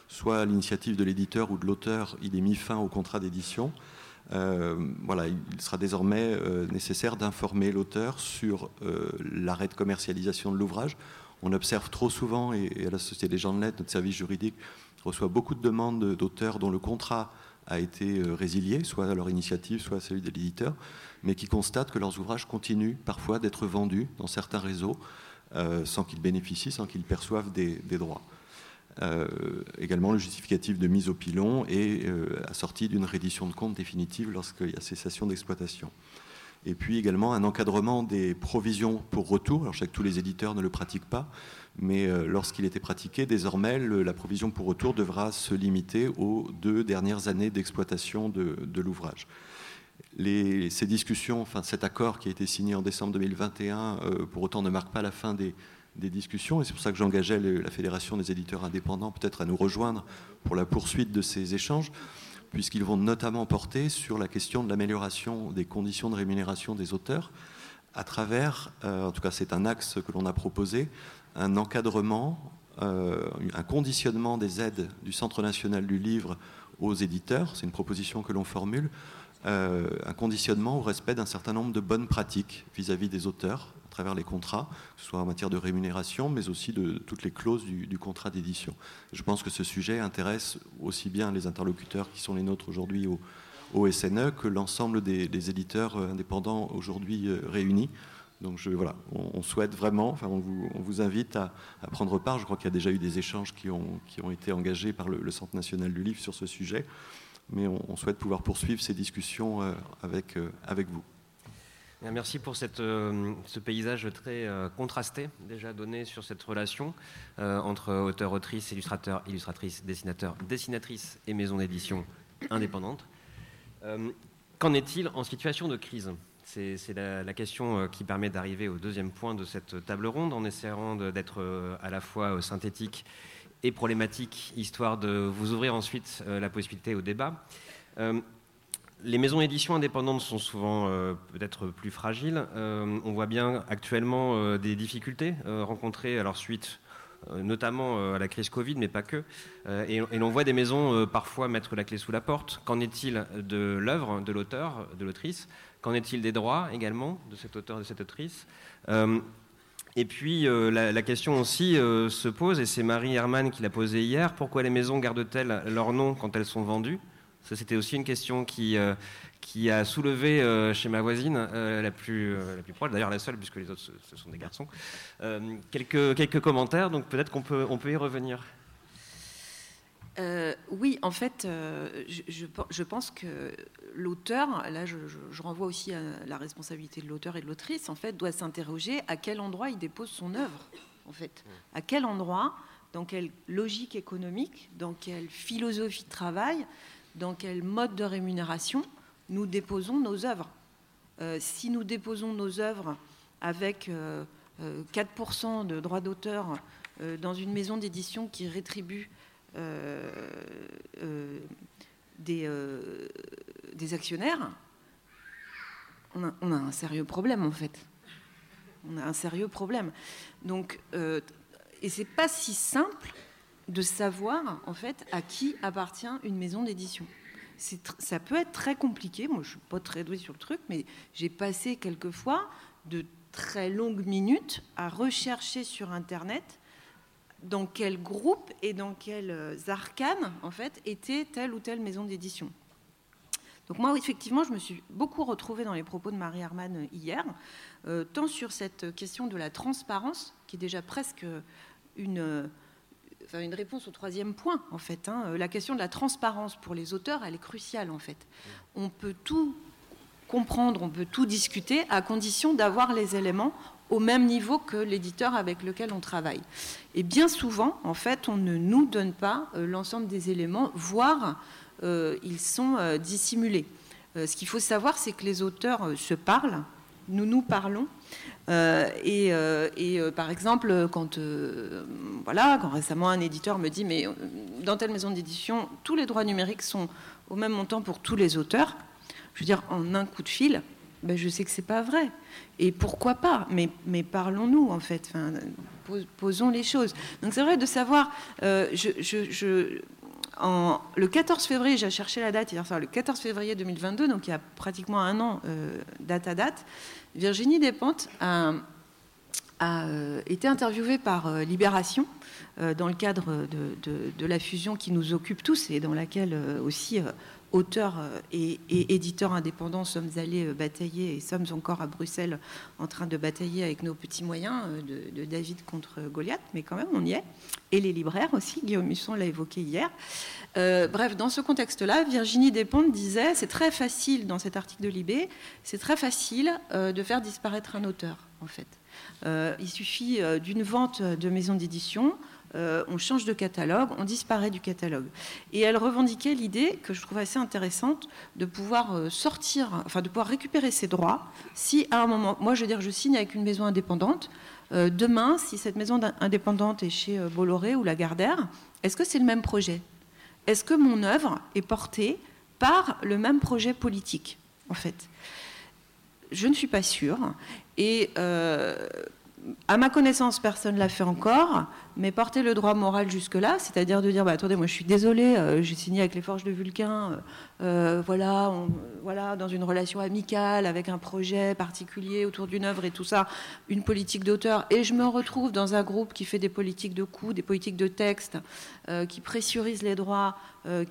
soit à l'initiative de l'éditeur ou de l'auteur, il est mis fin au contrat d'édition. Euh, voilà, il sera désormais euh, nécessaire d'informer l'auteur sur l'arrêt de commercialisation de l'ouvrage. On observe trop souvent, et, et, à la Société des gens de lettres, notre service juridique reçoit beaucoup de demandes d'auteurs dont le contrat a été résilié, soit à leur initiative, soit à celui de l'éditeur mais qui constatent que leurs ouvrages continuent parfois d'être vendus dans certains réseaux euh, sans qu'ils bénéficient, sans qu'ils perçoivent des, droits. Euh, également le justificatif de mise au pilon est euh, assorti d'une reddition de compte définitive lorsqu'il y a cessation d'exploitation. Et puis également un encadrement des provisions pour retour. Alors je sais que tous les éditeurs ne le pratiquent pas, mais lorsqu'il était pratiqué, désormais la provision pour retour devra se limiter aux deux dernières années d'exploitation de l'ouvrage ces discussions, enfin cet accord qui a été signé en décembre 2021, euh, pour autant ne marque pas la fin des, discussions. Et c'est pour ça que j'engageais la Fédération des éditeurs indépendants peut-être à nous rejoindre pour la poursuite de ces échanges, puisqu'ils vont notamment porter sur la question de l'amélioration des conditions de rémunération des auteurs à travers, euh, en tout cas c'est un axe que l'on a proposé, un encadrement, euh, un conditionnement des aides du Centre national du livre aux éditeurs, c'est une proposition que l'on formule, euh, un conditionnement au respect d'un certain nombre de bonnes pratiques vis-à-vis des auteurs à travers les contrats, que ce soit en matière de rémunération, mais aussi de, toutes les clauses du, contrat d'édition. Je pense que ce sujet intéresse aussi bien les interlocuteurs qui sont les nôtres aujourd'hui au, SNE que l'ensemble des, éditeurs euh, indépendants aujourd'hui réunis. Donc voilà, on, souhaite vraiment, enfin on vous, invite à, prendre part. Je crois qu'il y a déjà eu des échanges qui ont, été engagés par le, Centre national du livre sur ce sujet, mais on, souhaite pouvoir poursuivre ces discussions euh, avec, avec vous. Merci pour cette, ce paysage très contrasté déjà donné sur cette relation entre auteur, autrice, illustrateur, illustratrice, dessinateur, dessinatrice et maison d'édition indépendante. Euh, qu'en est-il en situation de crise? C'est la, question euh, qui permet d'arriver au deuxième point de cette table ronde, en essayant d'être euh, à la fois synthétique et problématique, histoire de vous ouvrir ensuite la possibilité au débat. les maisons d'édition indépendantes sont souvent peut-être plus fragiles. on voit bien actuellement des difficultés rencontrées à leur suite euh, notamment euh, à la crise Covid, mais pas que. Euh, et, l'on voit des maisons parfois mettre la clé sous la porte. Qu'en est-il de l'œuvre, de l'auteur, de l'autrice? Qu'en est-il des droits également de cet auteur, de cette autrice? Et puis la, question aussi se pose, et c'est Marie Herman qui l'a posée hier, pourquoi les maisons gardent-elles leur nom quand elles sont vendues? Ça, c'était aussi une question qui, a soulevé euh, chez ma voisine, euh, la, plus, euh, proche, d'ailleurs la seule, puisque les autres, ce, sont des garçons, quelques, commentaires, donc peut-être qu'on on peut y revenir. Oui, en fait, je, je, pense que l'auteur, là je, je, renvoie aussi à la responsabilité de l'auteur et de l'autrice, en fait, doit s'interroger à quel endroit il dépose son œuvre, en fait. À quel endroit, dans quelle logique économique, dans quelle philosophie de travail, dans quel mode de rémunération nous déposons nos œuvres. Euh, si nous déposons nos œuvres avec 4% euh, euh, de droits d'auteur dans une maison d'édition qui rétribue des, des, actionnaires, on a, on a, un sérieux problème en fait. On a un sérieux problème. Donc, et c'est pas si simple de savoir en fait à qui appartient une maison d'édition ça peut être très compliqué. Moi, je suis pas très douée sur le truc, mais j'ai passé quelquefois de très longues minutes à rechercher sur Internet dans quel groupe et dans quels euh, arcanes, en fait, était telle ou telle maison d'édition. Donc moi, effectivement, je me suis beaucoup retrouvée dans les propos de Marie Herman euh, hier, euh, tant sur cette question de la transparence, qui est déjà presque une, une réponse au troisième point, en fait. Hein. La question de la transparence pour les auteurs, elle est cruciale, en fait. On peut tout comprendre, on peut tout discuter, à condition d'avoir les éléments au même niveau que l'éditeur avec lequel on travaille. Et bien souvent, en fait, on ne nous donne pas euh, l'ensemble des éléments, voire euh, ils sont euh, dissimulés. ce qu'il faut savoir, c'est que les auteurs se parlent, nous nous parlons, et, euh, par exemple, quand, voilà, quand récemment un éditeur me dit, mais dans telle maison d'édition, tous les droits numériques sont au même montant pour tous les auteurs, je veux dire, en un coup de fil, ben, je sais que c'est pas vrai. Et pourquoi pas? Mais, parlons-nous, en fait. Posons les choses. Donc c'est vrai de savoir, en, le 14 février, j'ai cherché la date hier le 14 février 2022, donc il y a pratiquement un an, date à date, Virginie Despentes a, euh, été interviewée par euh, Libération euh, dans le cadre de, la fusion qui nous occupe tous et dans laquelle aussi auteurs et, éditeurs indépendants sommes allés batailler et sommes encore à Bruxelles en train de batailler avec nos petits moyens de, David contre Goliath, mais quand même on y est. Et les libraires aussi, Guillaume Musson l'a évoqué hier. Euh, bref, dans ce contexte-là, Virginie Despentes disait c'est très facile dans cet article de Libé, c'est très facile euh, de faire disparaître un auteur, en fait. Euh, il suffit d'une vente de maison d'édition, on change de catalogue, on disparaît du catalogue. Et elle revendiquait l'idée que je trouve assez intéressante de pouvoir sortir, enfin de pouvoir récupérer ses droits si à un moment, moi je veux dire, je signe avec une maison indépendante. demain, si cette maison indépendante est chez Bolloré ou Lagardère, est-ce que c'est le même projet? Est-ce que mon œuvre est portée par le même projet politique, en fait? Je ne suis pas sûre. Et à ma connaissance, personne ne l'a fait encore, mais porter le droit moral jusque-là, c'est-à-dire de dire, bah, attendez, moi je suis désolé, euh, j'ai signé avec les Forges de Vulcain, euh, euh, voilà, voilà, dans une relation amicale, avec un projet particulier autour d'une œuvre et tout ça, une politique d'auteur, et je me retrouve dans un groupe qui fait des politiques de coûts, des politiques de texte, qui pressurise les droits,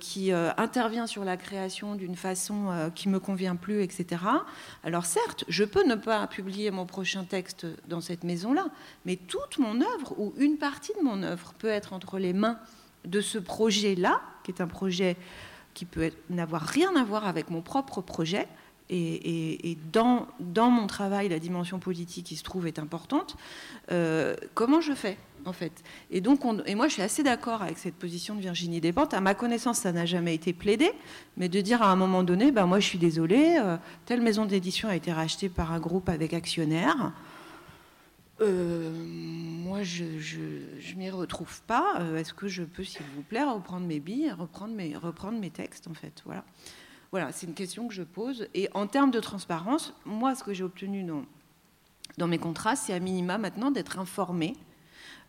qui intervient sur la création d'une façon qui me convient plus, etc. Alors certes, je peux ne pas publier mon prochain texte dans cette maison-là, mais toute mon œuvre ou une partie de mon œuvre peut être entre les mains de ce projet-là, qui est un projet qui peut n'avoir rien à voir avec mon propre projet, et, dans, mon travail, la dimension politique qui se trouve est importante, euh, comment je fais en fait? Et, donc et moi je suis assez d'accord avec cette position de Virginie Despentes. À ma connaissance, ça n'a jamais été plaidé, mais de dire à un moment donné, ben moi je suis désolée, euh, telle maison d'édition a été rachetée par un groupe avec actionnaires. Euh, moi, je ne m'y retrouve pas. Euh, est-ce que je peux, s'il vous plaît, reprendre mes billes reprendre mes, reprendre mes textes, en fait Voilà, voilà c'est une question que je pose. Et en termes de transparence, moi, ce que j'ai obtenu dans, dans mes contrats, c'est à minima maintenant d'être informé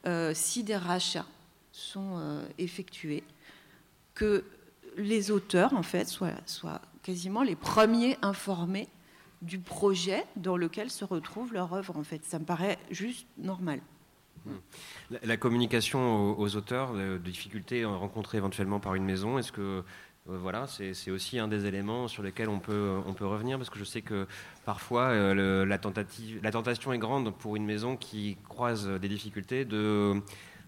euh, si des rachats sont effectués, que les auteurs, en fait, soient, soient quasiment les premiers informés du projet dans lequel se retrouve leur œuvre. En fait, ça me paraît juste normal. Hmm. La, communication aux, auteurs, de difficultés rencontrées éventuellement par une maison, est-ce que euh, voilà, c'est aussi un des éléments sur lesquels on peut, on peut revenir? Parce que je sais que parfois euh, la, tentative, la tentation est grande pour une maison qui croise des difficultés de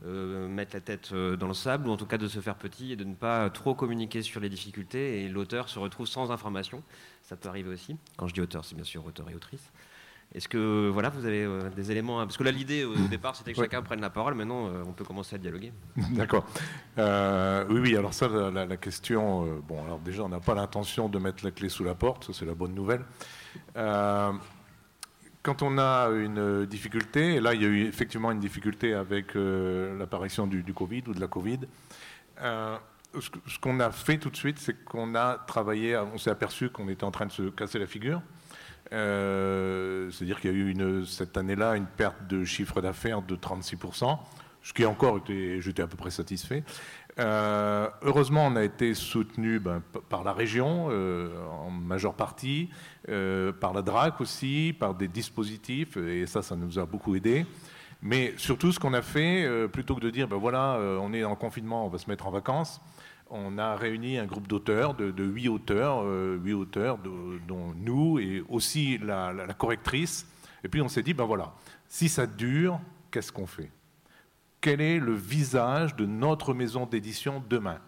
euh, mettre la tête dans le sable ou en tout cas de se faire petit et de ne pas trop communiquer sur les difficultés et l'auteur se retrouve sans information ça peut arriver aussi. Quand je dis auteur, c'est bien sûr auteur et autrice. Est-ce que voilà, vous avez euh, des éléments Parce que là, l'idée au départ, c'était que chacun prenne la parole. Maintenant, euh, on peut commencer à dialoguer. [LAUGHS] D'accord. Euh, oui, oui. Alors ça, la, question. bon, alors déjà, on n'a pas l'intention de mettre la clé sous la porte. Ça, c'est la bonne nouvelle. quand on a une difficulté, et là, il y a eu effectivement une difficulté avec l'apparition du, du, Covid ou de la Covid ce qu'on a fait tout de suite, c'est qu'on a travaillé, on s'est aperçu qu'on était en train de se casser la figure. Euh, c'est-à-dire qu'il y a eu cette année-là une perte de chiffre d'affaires de 36%, ce qui encore j'étais à peu près satisfait. Euh, heureusement, on a été soutenu ben, par la région euh, en majeure partie, par la DRAC aussi, par des dispositifs, et ça, ça nous a beaucoup aidé. Mais surtout, ce qu'on a fait, plutôt que de dire, ben voilà, on est en confinement, on va se mettre en vacances, on a réuni un groupe d'auteurs, de, huit auteurs, euh, huit auteurs, dont nous et aussi la, correctrice. Et puis on s'est dit, ben voilà, si ça dure, qu'est-ce qu'on fait? Quel est le visage de notre maison d'édition demain?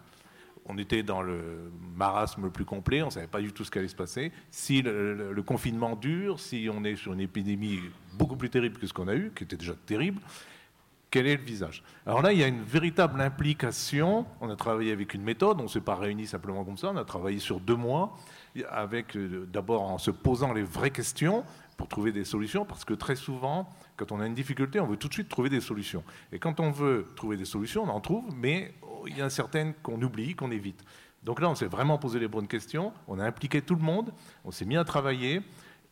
On était dans le marasme le plus complet, on ne savait pas du tout ce qui allait se passer. Si le, confinement dure, si on est sur une épidémie beaucoup plus terrible que ce qu'on a eu, qui était déjà terrible, quel est le visage? Alors là, il y a une véritable implication. On a travaillé avec une méthode, on ne s'est pas réunis simplement comme ça, on a travaillé sur deux mois, avec euh, d'abord en se posant les vraies questions pour trouver des solutions, parce que très souvent, quand on a une difficulté, on veut tout de suite trouver des solutions. Et quand on veut trouver des solutions, on en trouve, mais il y a certaines qu'on oublie, qu'on évite. Donc là, on s'est vraiment posé les bonnes questions, on a impliqué tout le monde, on s'est mis à travailler,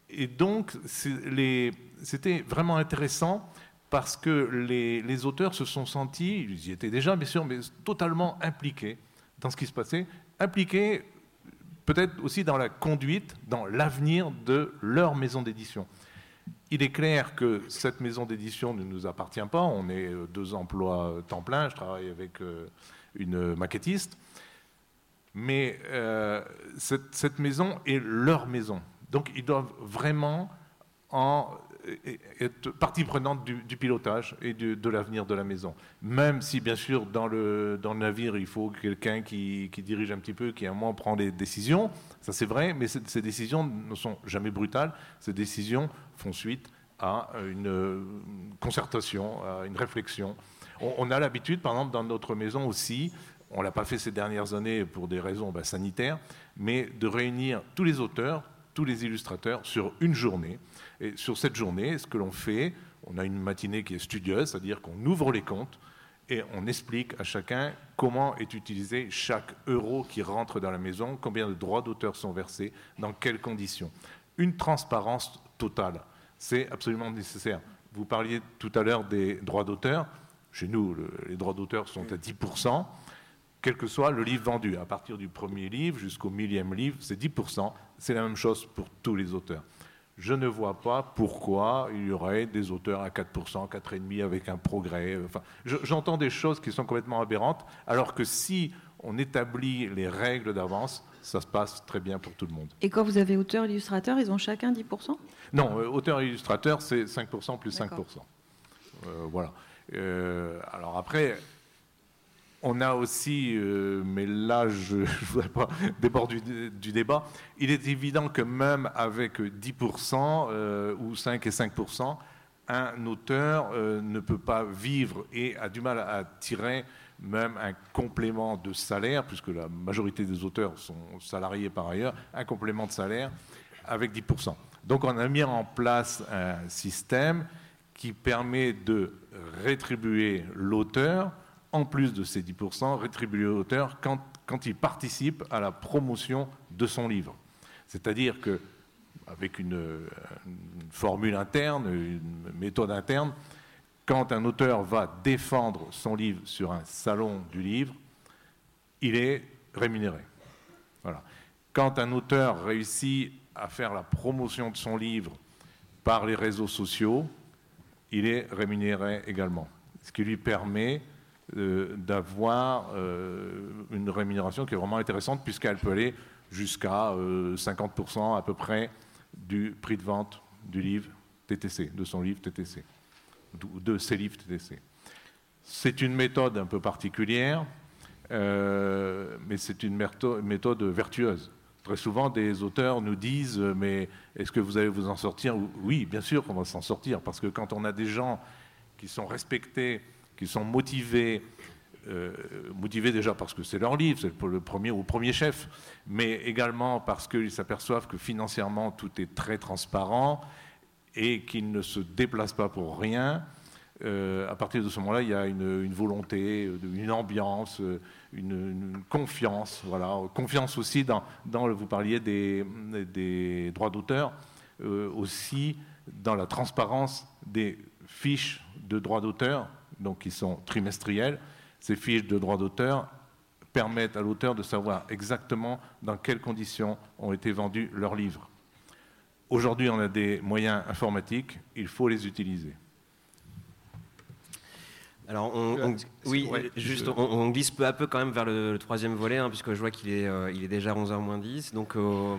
et donc c'était vraiment intéressant parce que les, auteurs se sont sentis, ils y étaient déjà bien sûr, mais totalement impliqués dans ce qui se passait, impliqués peut-être aussi dans la conduite, dans l'avenir de leur maison d'édition. Il est clair que cette maison d'édition ne nous appartient pas, on est euh, deux emplois euh, temps plein, je travaille avec euh, une maquettiste, mais cette, maison est leur maison. Donc ils doivent vraiment en être partie prenante du, pilotage et de l'avenir de la maison. Même si, bien sûr, dans le, navire, il faut quelqu'un qui, qui, dirige un petit peu, qui à un moment prend des décisions, ça c'est vrai, mais ces, décisions ne sont jamais brutales. Ces décisions font suite à une concertation, à une réflexion. On, a l'habitude, par exemple, dans notre maison aussi, on ne l'a pas fait ces dernières années pour des raisons bah, sanitaires, mais de réunir tous les auteurs, tous les illustrateurs sur une journée et sur cette journée, ce que l'on fait, on a une matinée qui est studieuse, c'est-à-dire qu'on ouvre les comptes et on explique à chacun comment est utilisé chaque euro qui rentre dans la maison, combien de droits d'auteur sont versés, dans quelles conditions. Une transparence totale, c'est absolument nécessaire. Vous parliez tout à l'heure des droits d'auteur. Chez nous, les droits d'auteur sont à 10%, quel que soit le livre vendu. À partir du premier livre jusqu'au millième livre, c'est 10%. C'est la même chose pour tous les auteurs je ne vois pas pourquoi il y aurait des auteurs à 4%, 4,5% avec un progrès. Enfin, J'entends des choses qui sont complètement aberrantes, alors que si on établit les règles d'avance, ça se passe très bien pour tout le monde. Et quand vous avez auteur et illustrateur, ils ont chacun 10% Non, euh, auteur et illustrateur, c'est 5% plus 5%. Euh, voilà. Euh, alors après, on a aussi, euh, mais là je [LAUGHS] ne voudrais pas déborder du, débat, il est évident que même avec 10% euh, ou 5 et 5%, un auteur ne peut pas vivre et a du mal à tirer même un complément de salaire, puisque la majorité des auteurs sont salariés par ailleurs, un complément de salaire avec 10%. Donc on a mis en place un système qui permet de rétribuer l'auteur en plus de ces 10%, rétribuer l'auteur quand, il participe à la promotion de son livre. C'est-à-dire que, avec une, formule interne, une méthode interne, quand un auteur va défendre son livre sur un salon du livre, il est rémunéré. Quand un auteur réussit à faire la promotion de son livre par les réseaux sociaux, il est rémunéré également. Ce qui lui permet euh, d'avoir euh, une rémunération qui est vraiment intéressante puisqu'elle peut aller jusqu'à 50% euh, à peu près du prix de vente du livre TTC, de son livre TTC, de ses livres TTC. C'est une méthode un peu particulière, mais c'est une méthode vertueuse. Très souvent, des auteurs nous disent Mais est-ce que vous allez vous en sortir Oui, bien sûr qu'on va s'en sortir, parce que quand on a des gens qui sont respectés qui sont motivés, euh, motivés déjà parce que c'est leur livre, c'est le premier ou premier chef, mais également parce qu'ils s'aperçoivent que financièrement tout est très transparent et qu'ils ne se déplacent pas pour rien. Euh, à partir de ce moment-là, il y a une, volonté, une ambiance, une, confiance. Voilà. Confiance aussi dans, vous parliez des, droits d'auteur, euh, aussi dans la transparence des fiches de droits d'auteur donc qui sont trimestriels. Ces fiches de droit d'auteur permettent à l'auteur de savoir exactement dans quelles conditions ont été vendus leurs livres. Aujourd'hui, on a des moyens informatiques, il faut les utiliser. Alors, on, oui, juste, on, glisse peu à peu quand même vers le, troisième volet, hein, puisque je vois qu'il est, euh, il est déjà 11h moins 10. Donc, euh,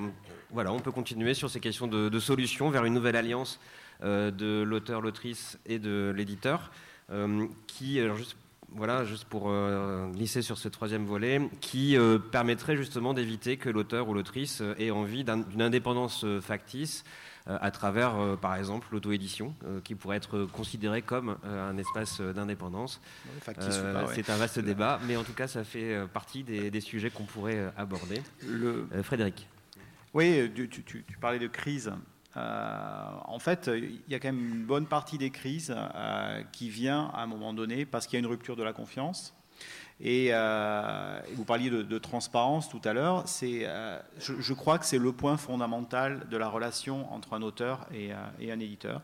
voilà, on peut continuer sur ces questions de, solutions vers une nouvelle alliance euh, de l'auteur, l'autrice et de l'éditeur. Euh, qui, juste, voilà, juste pour euh, glisser sur ce troisième volet, qui euh, permettrait justement d'éviter que l'auteur ou l'autrice ait envie d'une indépendance factice à travers, par exemple, l'auto-édition, qui pourrait être considérée comme un espace d'indépendance. C'est un vaste débat, mais en tout cas, ça fait partie des, sujets qu'on pourrait aborder. Le... Frédéric. Oui, tu, tu, parlais de crise. Euh, en fait, il y a quand même une bonne partie des crises euh, qui vient à un moment donné parce qu'il y a une rupture de la confiance. Et euh, vous parliez de, transparence tout à l'heure. je, crois que c'est le point fondamental de la relation entre un auteur et, et un éditeur.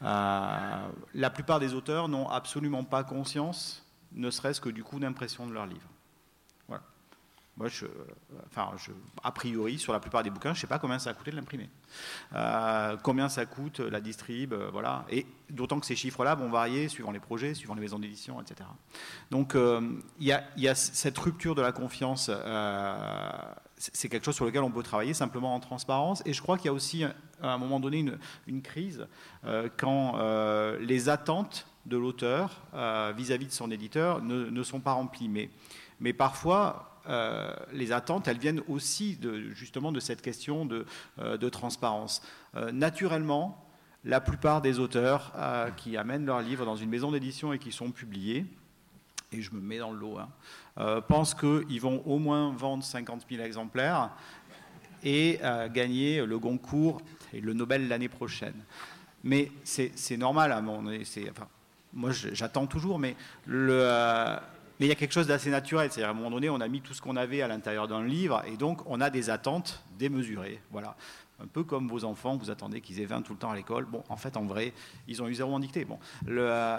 la plupart des auteurs n'ont absolument pas conscience, ne serait-ce que du coût d'impression de leur livre. Moi, je, enfin, je, a priori, sur la plupart des bouquins, je ne sais pas combien ça a coûté de l'imprimer. Euh, combien ça coûte la distrib, euh, voilà. Et d'autant que ces chiffres-là vont varier suivant les projets, suivant les maisons d'édition, etc. Donc, euh, il y, a cette rupture de la confiance. c'est quelque chose sur lequel on peut travailler simplement en transparence. Et je crois qu'il y a aussi, à un moment donné, une, crise quand les attentes de l'auteur vis-à-vis de son éditeur ne, ne sont pas remplies. Mais, mais parfois, euh, les attentes, elles viennent aussi justement de cette question de, euh, transparence. Euh, naturellement, la plupart des auteurs qui amènent leurs livres dans une maison d'édition et qui sont publiés, et je me mets dans le lot, hein, pensent qu'ils vont au moins vendre 50 000 exemplaires et gagner le Goncourt et le Nobel l'année prochaine. Mais c'est normal, moi j'attends toujours, mais le, mais il y a quelque chose d'assez naturel. C'est-à-dire, à un moment donné, on a mis tout ce qu'on avait à l'intérieur d'un livre, et donc on a des attentes démesurées. Voilà. Un peu comme vos enfants, vous attendez qu'ils aient 20 tout le temps à l'école. Bon, en fait, en vrai, ils ont eu zéro en dictée. Bon. Le,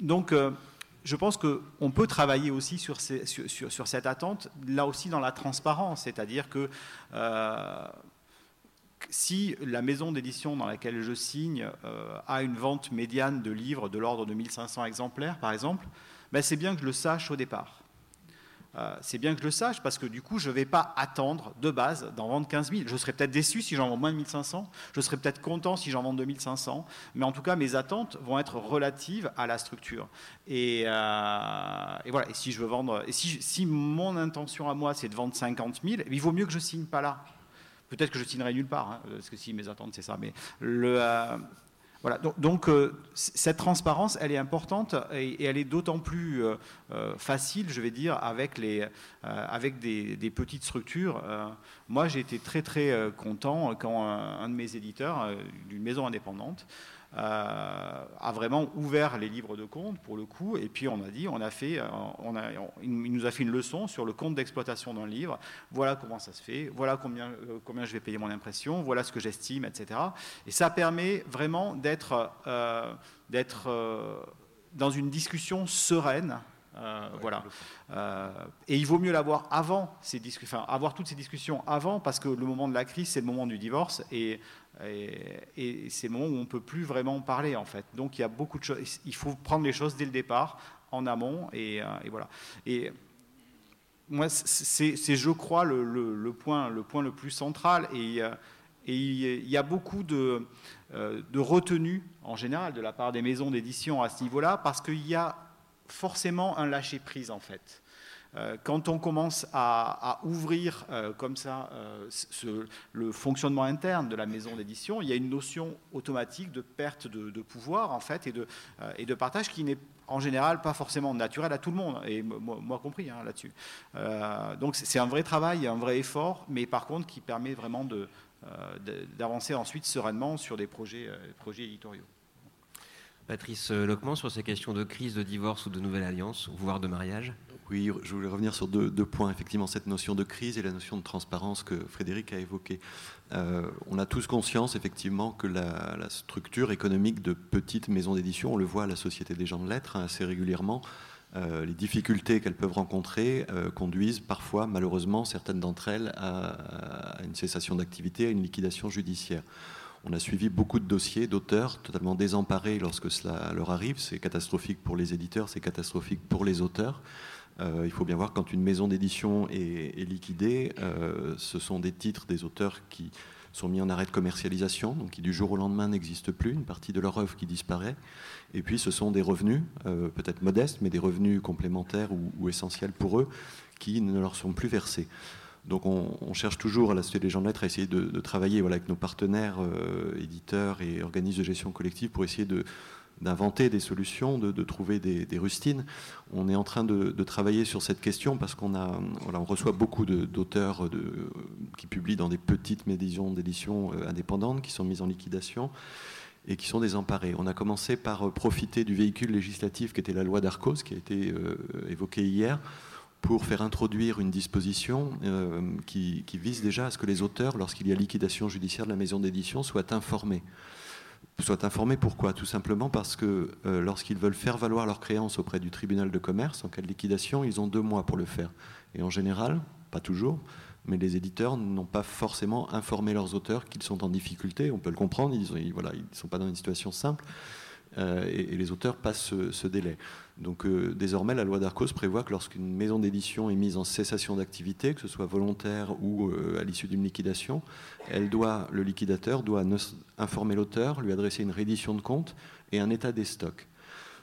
donc, je pense qu'on peut travailler aussi sur, cette attente, là aussi dans la transparence, c'est-à-dire que euh, si la maison d'édition dans laquelle je signe euh, a une vente médiane de livres de l'ordre de 1500 exemplaires, par exemple, ben c'est bien que je le sache au départ. Euh, c'est bien que je le sache parce que du coup, je ne vais pas attendre de base d'en vendre 15 000. Je serais peut-être déçu si j'en vends moins de 1500, je serais peut-être content si j'en vends 2500, mais en tout cas, mes attentes vont être relatives à la structure. Et, euh, voilà, et si je veux vendre, et si, mon intention à moi, c'est de vendre 50 000, il vaut mieux que je signe pas là. Peut-être que je signerai nulle part, hein, parce que si mes attentes, c'est ça. Mais le, euh, voilà, donc, euh, cette transparence, elle est importante et, elle est d'autant plus euh, euh, facile, je vais dire, avec, les, avec des, petites structures. moi, j'ai été très très content quand un de mes éditeurs, d'une maison indépendante, a vraiment ouvert les livres de compte pour le coup. Et puis on a dit, on a fait, euh, on a, il nous a fait une leçon sur le compte d'exploitation d'un livre. Voilà comment ça se fait. Voilà combien, euh, combien je vais payer mon impression. Voilà ce que j'estime, etc. Et ça permet vraiment d'être, d'être dans une discussion sereine. voilà. et il vaut mieux l'avoir avant ces enfin, avoir toutes ces discussions avant, parce que le moment de la crise, c'est le moment du divorce. Et et, c'est le moment où on ne peut plus vraiment parler, en fait. Donc il y a beaucoup de choses. Il faut prendre les choses dès le départ, en amont, et, euh, voilà. Et moi, c'est, je crois, le, point, le point le plus central. Et, euh, et il y a beaucoup euh, de retenue, en général, de la part des maisons d'édition à ce niveau-là, parce qu'il y a forcément un lâcher-prise, en fait. Euh, quand on commence à, ouvrir euh, comme ça euh, le fonctionnement interne de la maison d'édition, il y a une notion automatique de perte de, pouvoir en fait et de, partage qui n'est en général pas forcément naturel à tout le monde, et moi, compris hein, là-dessus. donc c'est un vrai travail, un vrai effort, mais par contre qui permet vraiment d'avancer ensuite sereinement sur des projets, éditoriaux. Patrice Lockman, sur ces questions de crise, de divorce ou de nouvelle alliance, voire de mariage? Oui, je voulais revenir sur deux, points. Effectivement, cette notion de crise et la notion de transparence que Frédéric a évoquée. Euh, on a tous conscience, effectivement, que la, structure économique de petites maisons d'édition, on le voit à la Société des gens de lettres hein, assez régulièrement, euh, les difficultés qu'elles peuvent rencontrer euh, conduisent parfois, malheureusement, certaines d'entre elles à, une cessation d'activité, à une liquidation judiciaire. On a suivi beaucoup de dossiers d'auteurs totalement désemparés lorsque cela leur arrive. C'est catastrophique pour les éditeurs, c'est catastrophique pour les auteurs. Euh, il faut bien voir quand une maison d'édition est, liquidée, euh, ce sont des titres des auteurs qui sont mis en arrêt de commercialisation, donc qui du jour au lendemain n'existent plus, une partie de leur œuvre qui disparaît. Et puis ce sont des revenus, euh, peut-être modestes, mais des revenus complémentaires ou, essentiels pour eux, qui ne leur sont plus versés. Donc on, cherche toujours à la Société des gens de lettres à essayer de, travailler avec nos partenaires éditeurs et organismes de gestion collective pour essayer de, d'inventer des solutions, de, trouver des, rustines. On est en train de, travailler sur cette question parce qu'on a, on reçoit beaucoup d'auteurs qui publient dans des petites médiations d'édition euh, indépendantes qui sont mises en liquidation et qui sont désemparées. On a commencé par profiter du véhicule législatif qui était la loi d'Arcos, qui a été euh, évoquée hier, pour faire introduire une disposition euh, qui, vise déjà à ce que les auteurs, lorsqu'il y a liquidation judiciaire de la maison d'édition, soient informés soient informés. Pourquoi? Tout simplement parce que euh, lorsqu'ils veulent faire valoir leurs créances auprès du tribunal de commerce en cas de liquidation, ils ont deux mois pour le faire. Et en général, pas toujours, mais les éditeurs n'ont pas forcément informé leurs auteurs qu'ils sont en difficulté. On peut le comprendre, ils ne voilà, sont pas dans une situation simple. Euh, et, les auteurs passent ce, délai. Donc euh, désormais, la loi d'Arcos prévoit que lorsqu'une maison d'édition est mise en cessation d'activité, que ce soit volontaire ou euh, à l'issue d'une liquidation, elle doit, le liquidateur doit informer l'auteur, lui adresser une réédition de compte et un état des stocks.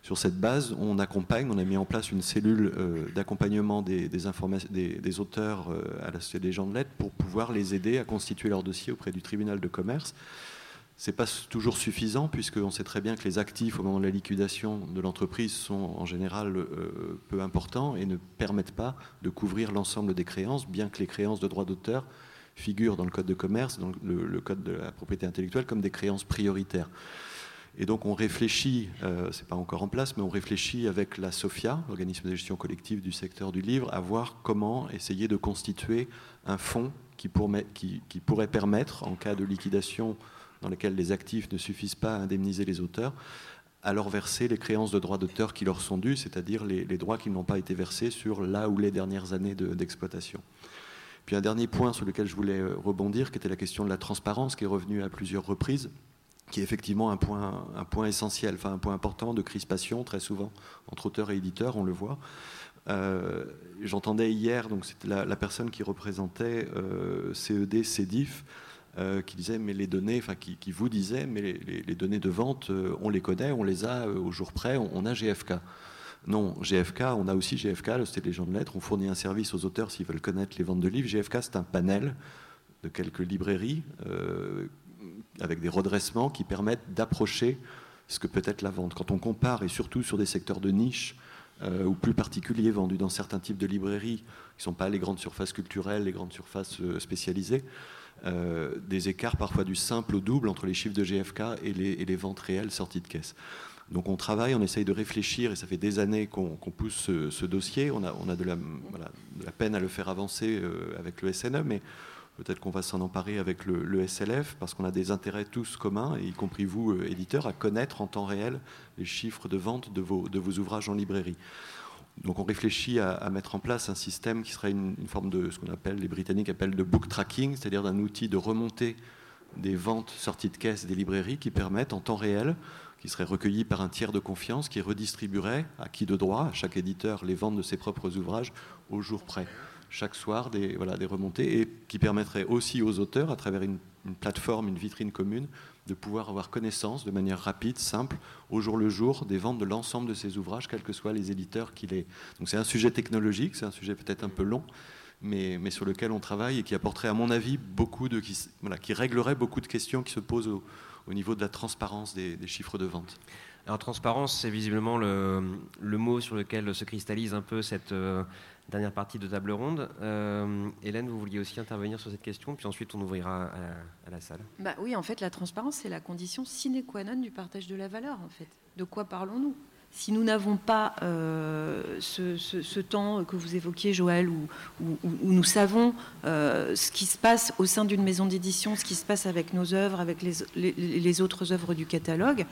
Sur cette base, on accompagne, on a mis en place une cellule d'accompagnement des, des, des, auteurs à la Société des gens de lettres pour pouvoir les aider à constituer leur dossier auprès du tribunal de commerce ce n'est pas toujours suffisant, puisqu'on sait très bien que les actifs au moment de la liquidation de l'entreprise sont en général euh, peu importants et ne permettent pas de couvrir l'ensemble des créances, bien que les créances de droit d'auteur figurent dans le code de commerce, dans le, code de la propriété intellectuelle, comme des créances prioritaires. Et donc on réfléchit, euh, c'est pas encore en place, mais on réfléchit avec la SOFIA, l'organisme de gestion collective du secteur du livre, à voir comment essayer de constituer un fonds qui, qui pourrait permettre, en cas de liquidation dans laquelle les actifs ne suffisent pas à indemniser les auteurs, à leur verser les créances de droits d'auteur qui leur sont dues, c'est-à-dire les, droits qui n'ont pas été versés sur la ou les dernières années d'exploitation. Puis un dernier point sur lequel je voulais euh, rebondir, qui était la question de la transparence, qui est revenue à plusieurs reprises, qui est effectivement un point, un point essentiel, enfin un point important de crispation très souvent entre auteurs et éditeurs, on le voit. Euh, j'entendais hier, donc c'était la, personne qui représentait euh, CED, CEDIF, euh, qui disait mais les données, enfin qui, vous disait mais les, données de vente, euh, on les connaît, on les a euh, au jour près, on, a GFK. Non, GFK, on a aussi GFK, le des gens de lettres, on fournit un service aux auteurs s'ils veulent connaître les ventes de livres. GFK, c'est un panel de quelques librairies avec des redressements qui permettent d'approcher ce que peut être la vente. Quand on compare, et surtout sur des secteurs de niche, ou plus particuliers vendus dans certains types de librairies, qui ne sont pas les grandes surfaces culturelles, les grandes surfaces spécialisées, euh, des écarts parfois du simple au double entre les chiffres de GFK et les, ventes réelles sorties de caisse. Donc on travaille, on essaye de réfléchir, et ça fait des années qu'on pousse ce, dossier. On a, de, la, peine à le faire avancer euh, avec le SNE, mais peut-être qu'on va s'en emparer avec le, SLF, parce qu'on a des intérêts tous communs, y compris vous, euh, éditeurs, à connaître en temps réel les chiffres de vente de vos ouvrages en librairie. Donc on réfléchit à, mettre en place un système qui serait une, forme de ce qu'on appelle, les Britanniques appellent de book tracking, c'est-à-dire d'un outil de remontée des ventes sorties de caisse des librairies qui permettent en temps réel, qui serait recueilli par un tiers de confiance, qui redistribuerait à qui de droit, à chaque éditeur, les ventes de ses propres ouvrages au jour près. Chaque soir, des, remontées, et qui permettrait aussi aux auteurs, à travers une plateforme, une vitrine commune, de pouvoir avoir connaissance de manière rapide, simple, au jour le jour, des ventes de l'ensemble de ces ouvrages, quels que soient les éditeurs qu'il est. Donc c'est un sujet technologique, c'est un sujet peut-être un peu long, mais, mais, sur lequel on travaille et qui apporterait, à mon avis, beaucoup de, qui, voilà, qui réglerait beaucoup de questions qui se posent au, au niveau de la transparence des, des chiffres de vente. Alors transparence, c'est visiblement le, le, mot sur lequel se cristallise un peu cette, euh, dernière partie de table ronde. Euh, Hélène, vous vouliez aussi intervenir sur cette question, puis ensuite on ouvrira à, la salle. Bah oui, en fait, la transparence, c'est la condition sine qua non du partage de la valeur. En fait, de quoi parlons-nous? Si nous n'avons pas euh, ce, temps que vous évoquiez, Joël, où, nous savons euh, ce qui se passe au sein d'une maison d'édition, ce qui se passe avec nos œuvres, avec les, autres œuvres du catalogue,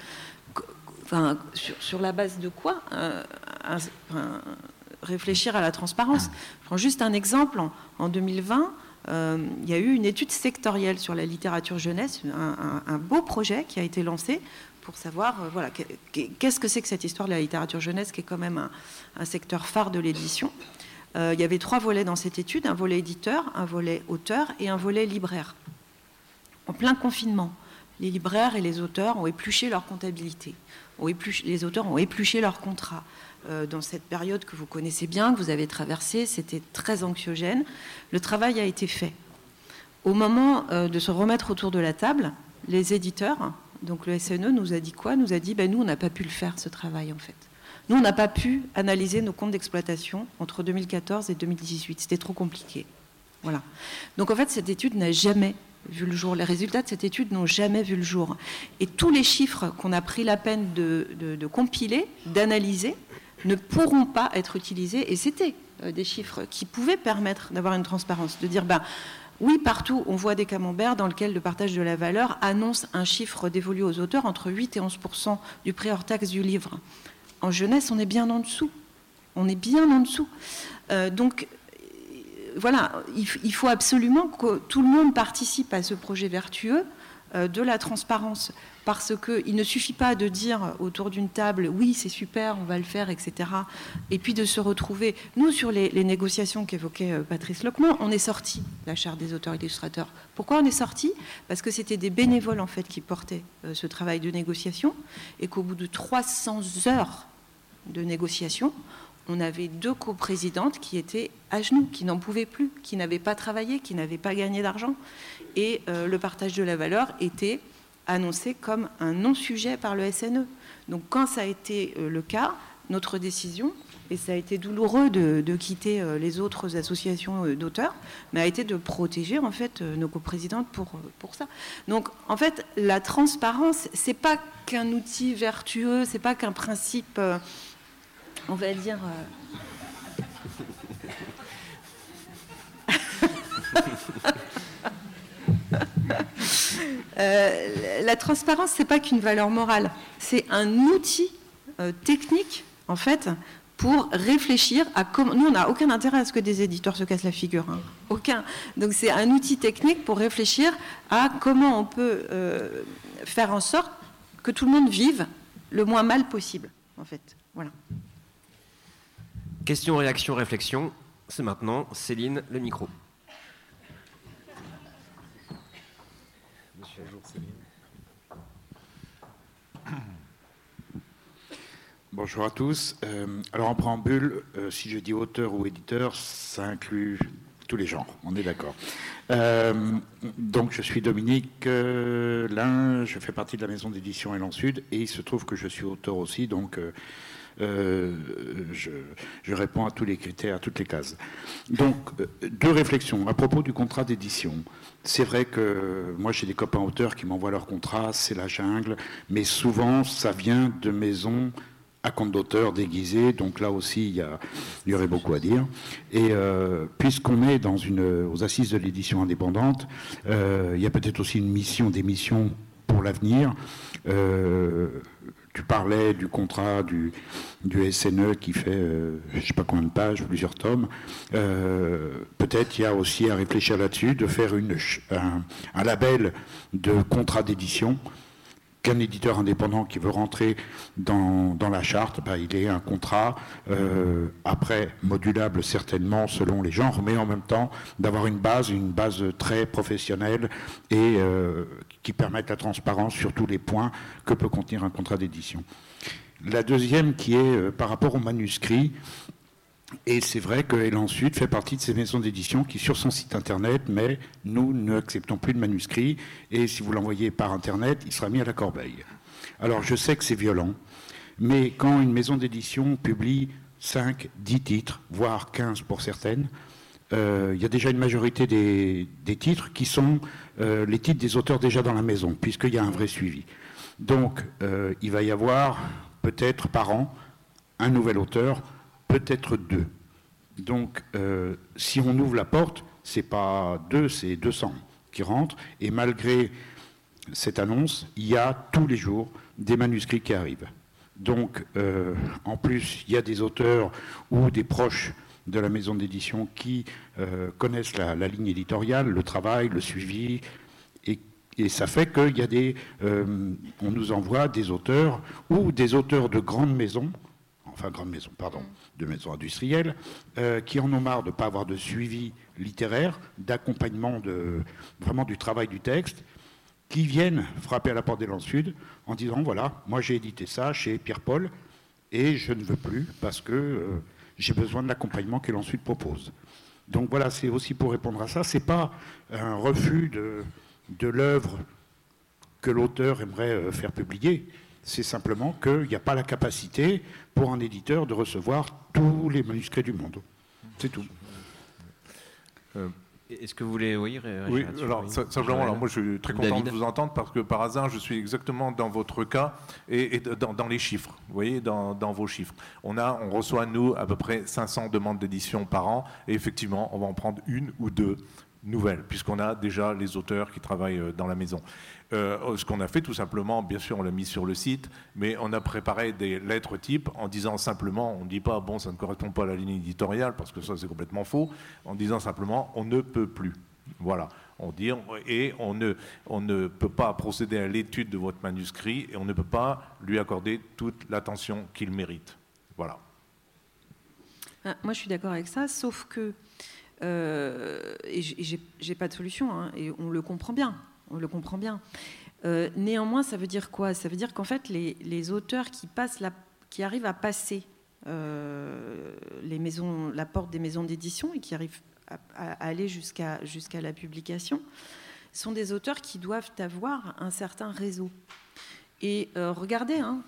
sur, la base de quoi réfléchir à la transparence. Je prends juste un exemple. En, 2020, euh, il y a eu une étude sectorielle sur la littérature jeunesse, un, beau projet qui a été lancé pour savoir euh, voilà, qu'est-ce que c'est que cette histoire de la littérature jeunesse, qui est quand même un, secteur phare de l'édition. Euh, il y avait trois volets dans cette étude, un volet éditeur, un volet auteur et un volet libraire. En plein confinement, les libraires et les auteurs ont épluché leur comptabilité, les auteurs ont épluché leur contrat, euh, dans cette période que vous connaissez bien, que vous avez traversée. C'était très anxiogène. Le travail a été fait. Au moment euh, de se remettre autour de la table, les éditeurs, donc le SNE, nous a dit quoi? Nous a dit ben, nous, on n'a pas pu le faire, ce travail, en fait. Nous, on n'a pas pu analyser nos comptes d'exploitation entre 2014 et 2018. C'était trop compliqué. Voilà. Donc, en fait, cette étude n'a jamais vu le jour. Les résultats de cette étude n'ont jamais vu le jour. Et tous les chiffres qu'on a pris la peine de compiler, d'analyser, ne pourront pas être utilisés. Et c'était euh, des chiffres qui pouvaient permettre d'avoir une transparence, de dire, ben, oui, partout, on voit des camemberts dans lesquels le partage de la valeur annonce un chiffre dévolu aux auteurs entre 8 et 11 du prix hors taxe du livre. En jeunesse, on est bien en dessous. On est bien en dessous. Euh, donc, voilà, il, faut absolument que tout le monde participe à ce projet vertueux euh, de la transparence parce qu'il ne suffit pas de dire autour d'une table oui c'est super, on va le faire, etc. Et puis de se retrouver. Nous, sur les, négociations qu'évoquait euh, Patrice Locmont, on est sorti la charte des auteurs et illustrateurs. Pourquoi on est sorti? Parce que c'était des bénévoles en fait qui portaient euh, ce travail de négociation et qu'au bout de 300 heures de négociation, on avait deux coprésidentes qui étaient à genoux, qui n'en pouvaient plus, qui n'avaient pas travaillé, qui n'avaient pas gagné d'argent. Et euh, le partage de la valeur était annoncé comme un non-sujet par le SNE. Donc quand ça a été euh, le cas, notre décision et ça a été douloureux de, quitter euh, les autres associations d'auteurs, mais a été de protéger en fait nos coprésidentes pour, pour ça. Donc en fait, la transparence, c'est pas qu'un outil vertueux, c'est pas qu'un principe, on va dire. [LAUGHS] [LAUGHS] la transparence, c'est pas qu'une valeur morale, c'est un outil technique en fait pour réfléchir à comment. Nous, on n'a aucun intérêt à ce que des éditeurs se cassent la figure. Hein. Aucun. Donc, c'est un outil technique pour réfléchir à comment on peut euh, faire en sorte que tout le monde vive le moins mal possible, en fait. Voilà. Question, réaction, réflexion. C'est maintenant. Céline, le micro. [COUGHS] Bonjour à tous. Euh, alors en préambule, euh, si je dis auteur ou éditeur, ça inclut tous les genres, on est d'accord. Euh, donc je suis Dominique Lin, je fais partie de la maison d'édition Elan Sud et il se trouve que je suis auteur aussi, donc je, je, réponds à tous les critères, à toutes les cases. Donc deux réflexions à propos du contrat d'édition. C'est vrai que moi j'ai des copains auteurs qui m'envoient leur contrat, c'est la jungle, mais souvent ça vient de maisons à compte d'auteur déguisé, donc là aussi il y, aurait beaucoup à dire. Et euh, puisqu'on est dans aux assises de l'édition indépendante, euh, il y a peut-être aussi une mission, des missions pour l'avenir. Euh, tu parlais du contrat du, du SNE qui fait je ne sais pas combien de pages, plusieurs tomes. peut-être il y a aussi à réfléchir là-dessus, de faire une, un, un label de contrat d'édition qu'un éditeur indépendant qui veut rentrer dans, la charte, bah, il ait un contrat, euh, après modulable certainement selon les genres, mais en même temps d'avoir une base, une base très professionnelle et euh, qui permette la transparence sur tous les points que peut contenir un contrat d'édition. La deuxième qui est euh, par rapport au manuscrit, et c'est vrai que Sud fait partie de ces maisons d'édition qui, sur son site internet, mais nous n'acceptons plus de manuscrits, et si vous l'envoyez par internet, il sera mis à la corbeille. Alors je sais que c'est violent, mais quand une maison d'édition publie 5, 10 titres, voire 15 pour certaines, euh, il y a déjà une majorité des, titres qui sont euh, les titres des auteurs déjà dans la maison, puisqu'il y a un vrai suivi. Donc euh, il va y avoir peut-être par an un nouvel auteur peut-être deux. Donc, euh, si on ouvre la porte, c'est pas deux, c'est 200 qui rentrent. Et malgré cette annonce, il y a tous les jours des manuscrits qui arrivent. Donc, euh, en plus, il y a des auteurs ou des proches de la maison d'édition qui euh, connaissent la, ligne éditoriale, le travail, le suivi, et, ça fait qu'il on nous envoie des auteurs ou des auteurs de grandes maisons enfin grande maison, pardon, de maisons industrielles, euh, qui en ont marre de ne pas avoir de suivi littéraire, d'accompagnement vraiment du travail du texte, qui viennent frapper à la porte des Landes en disant voilà, moi j'ai édité ça chez Pierre-Paul et je ne veux plus parce que euh, j'ai besoin de l'accompagnement que Sud propose. Donc voilà, c'est aussi pour répondre à ça. C'est pas un refus de, de l'œuvre que l'auteur aimerait euh, faire publier. C'est simplement qu'il n'y a pas la capacité pour un éditeur de recevoir tous les manuscrits du monde. C'est tout. Euh, est-ce que vous voulez oui, oui alors simplement, alors moi je suis très content de vous entendre parce que par hasard je suis exactement dans votre cas et, dans, les chiffres, vous voyez, dans, dans, vos chiffres. On a, on reçoit nous à peu près 500 demandes d'édition par an et effectivement on va en prendre une ou deux nouvelles puisqu'on a déjà les auteurs qui travaillent euh, dans la maison. Euh, ce qu'on a fait tout simplement, bien sûr, on l'a mis sur le site, mais on a préparé des lettres types en disant simplement, on ne dit pas, bon, ça ne correspond pas à la ligne éditoriale, parce que ça c'est complètement faux, en disant simplement, on ne peut plus. Voilà. On dit, et on ne, on ne peut pas procéder à l'étude de votre manuscrit et on ne peut pas lui accorder toute l'attention qu'il mérite. Voilà. Ah, moi, je suis d'accord avec ça, sauf que euh, et j'ai pas de solution, hein, et on le comprend bien on le comprend bien. Euh, néanmoins, ça veut dire quoi? Ça veut dire qu'en fait, les, auteurs qui, arrivent à passer euh, les maisons, la porte des maisons d'édition et qui arrivent à, aller jusqu'à la publication sont des auteurs qui doivent avoir un certain réseau. Et euh, regardez, hein,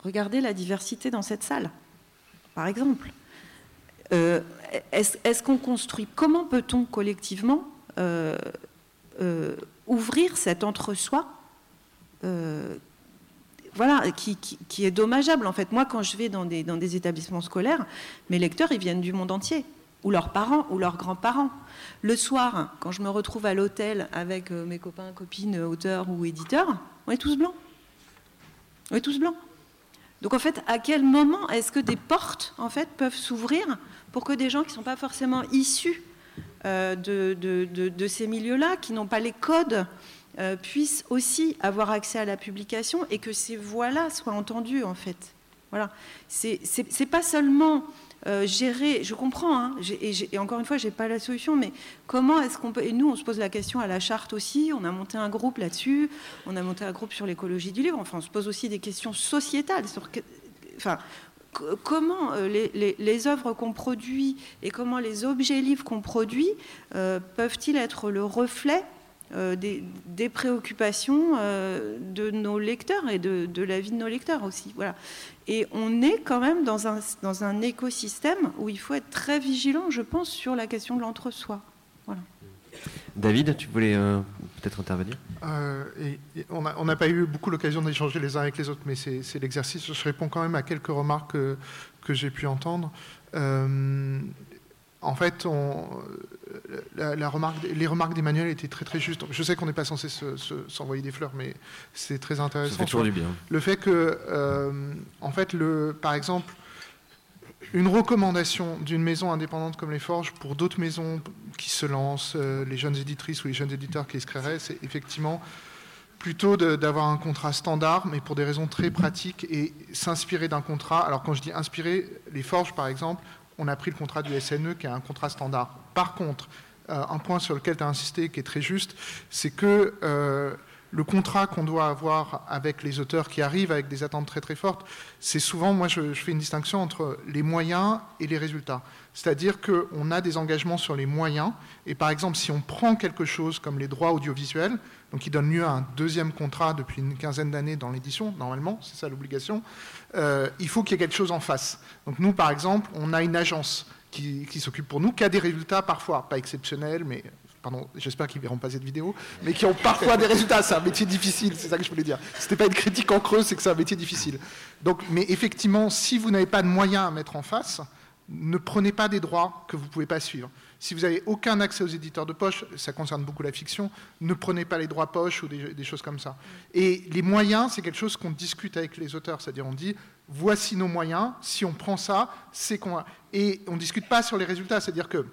regardez la diversité dans cette salle. par exemple. Est-ce qu'on construit Comment peut-on collectivement ouvrir cet entre-soi voilà, qui, est dommageable. En fait, moi, quand je vais dans des, dans des établissements scolaires, mes lecteurs, ils viennent du monde entier, ou leurs parents, ou leurs grands-parents. Le soir, quand je me retrouve à l'hôtel avec mes copains, copines, auteurs ou éditeurs, on est tous blancs. On est tous blancs. Donc en fait, à quel moment est-ce que des portes en fait peuvent s'ouvrir pour que des gens qui ne sont pas forcément issus euh, de, ces milieux-là, qui n'ont pas les codes, euh, puissent aussi avoir accès à la publication et que ces voix-là soient entendues en fait. Voilà. C'est pas seulement euh, gérer, je comprends, hein, et, encore une fois, je n'ai pas la solution, mais comment est-ce qu'on peut, et nous on se pose la question à la charte aussi, on a monté un groupe là-dessus, on a monté un groupe sur l'écologie du livre, enfin on se pose aussi des questions sociétales, enfin, comment euh, les, œuvres qu'on produit et comment les objets livres qu'on produit euh, peuvent-ils être le reflet des, préoccupations de nos lecteurs et de, de, la vie de nos lecteurs aussi. Voilà. Et on est quand même dans un, dans un écosystème où il faut être très vigilant, je pense, sur la question de l'entre-soi. Voilà. David, tu voulais euh, peut-être intervenir? Euh, On n'a pas eu beaucoup l'occasion d'échanger les uns avec les autres, mais c'est l'exercice. Je réponds quand même à quelques remarques que, que j'ai pu entendre. Euh, en fait, on, la, remarque, les remarques d'Emmanuel étaient très très justes. Je sais qu'on n'est pas censé s'envoyer des fleurs, mais c'est très intéressant. Ça fait toujours du bien. Le fait que, en fait, le, par exemple, une recommandation d'une maison indépendante comme les Forges pour d'autres maisons qui se lancent, euh, les jeunes éditrices ou les jeunes éditeurs qui se créeraient, c'est effectivement plutôt d'avoir un contrat standard, mais pour des raisons très pratiques, et s'inspirer d'un contrat. Alors quand je dis inspirer, les Forges, par exemple, on a pris le contrat du SNE qui est un contrat standard. Par contre, euh, un point sur lequel tu as insisté qui est très juste, c'est que euh, le contrat qu'on doit avoir avec les auteurs qui arrivent avec des attentes très très fortes, c'est souvent, moi je, fais une distinction entre les moyens et les résultats. C'est-à-dire qu'on a des engagements sur les moyens, et par exemple si on prend quelque chose comme les droits audiovisuels, donc qui donne lieu à un deuxième contrat depuis une quinzaine d'années dans l'édition, normalement, c'est ça l'obligation, euh, il faut qu'il y ait quelque chose en face. Donc nous, par exemple, on a une agence qui, s'occupe pour nous, qui a des résultats parfois, pas exceptionnels, mais pardon, j'espère qu'ils verront pas cette vidéo, mais qui ont parfois des résultats. C'est un métier difficile, c'est ça que je voulais dire. C'était pas une critique en creux, c'est que c'est un métier difficile. Donc, mais effectivement, si vous n'avez pas de moyens à mettre en face, ne prenez pas des droits que vous ne pouvez pas suivre. Si vous n'avez aucun accès aux éditeurs de poche, ça concerne beaucoup la fiction, ne prenez pas les droits poche ou des, choses comme ça. Et les moyens, c'est quelque chose qu'on discute avec les auteurs, c'est-à-dire on dit, voici nos moyens, si on prend ça, c'est qu'on... Et on ne discute pas sur les résultats, c'est-à-dire que,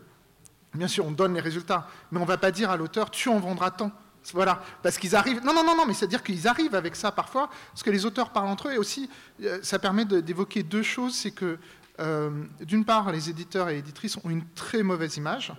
bien sûr, on donne les résultats, mais on ne va pas dire à l'auteur, tu en vendras tant. Voilà, parce qu'ils arrivent. Non, non, non, non, mais c'est-à-dire qu'ils arrivent avec ça parfois, parce que les auteurs parlent entre eux, et aussi, euh, ça permet d'évoquer deux choses, c'est que euh, d'une part, les éditeurs et éditrices ont une très mauvaise image.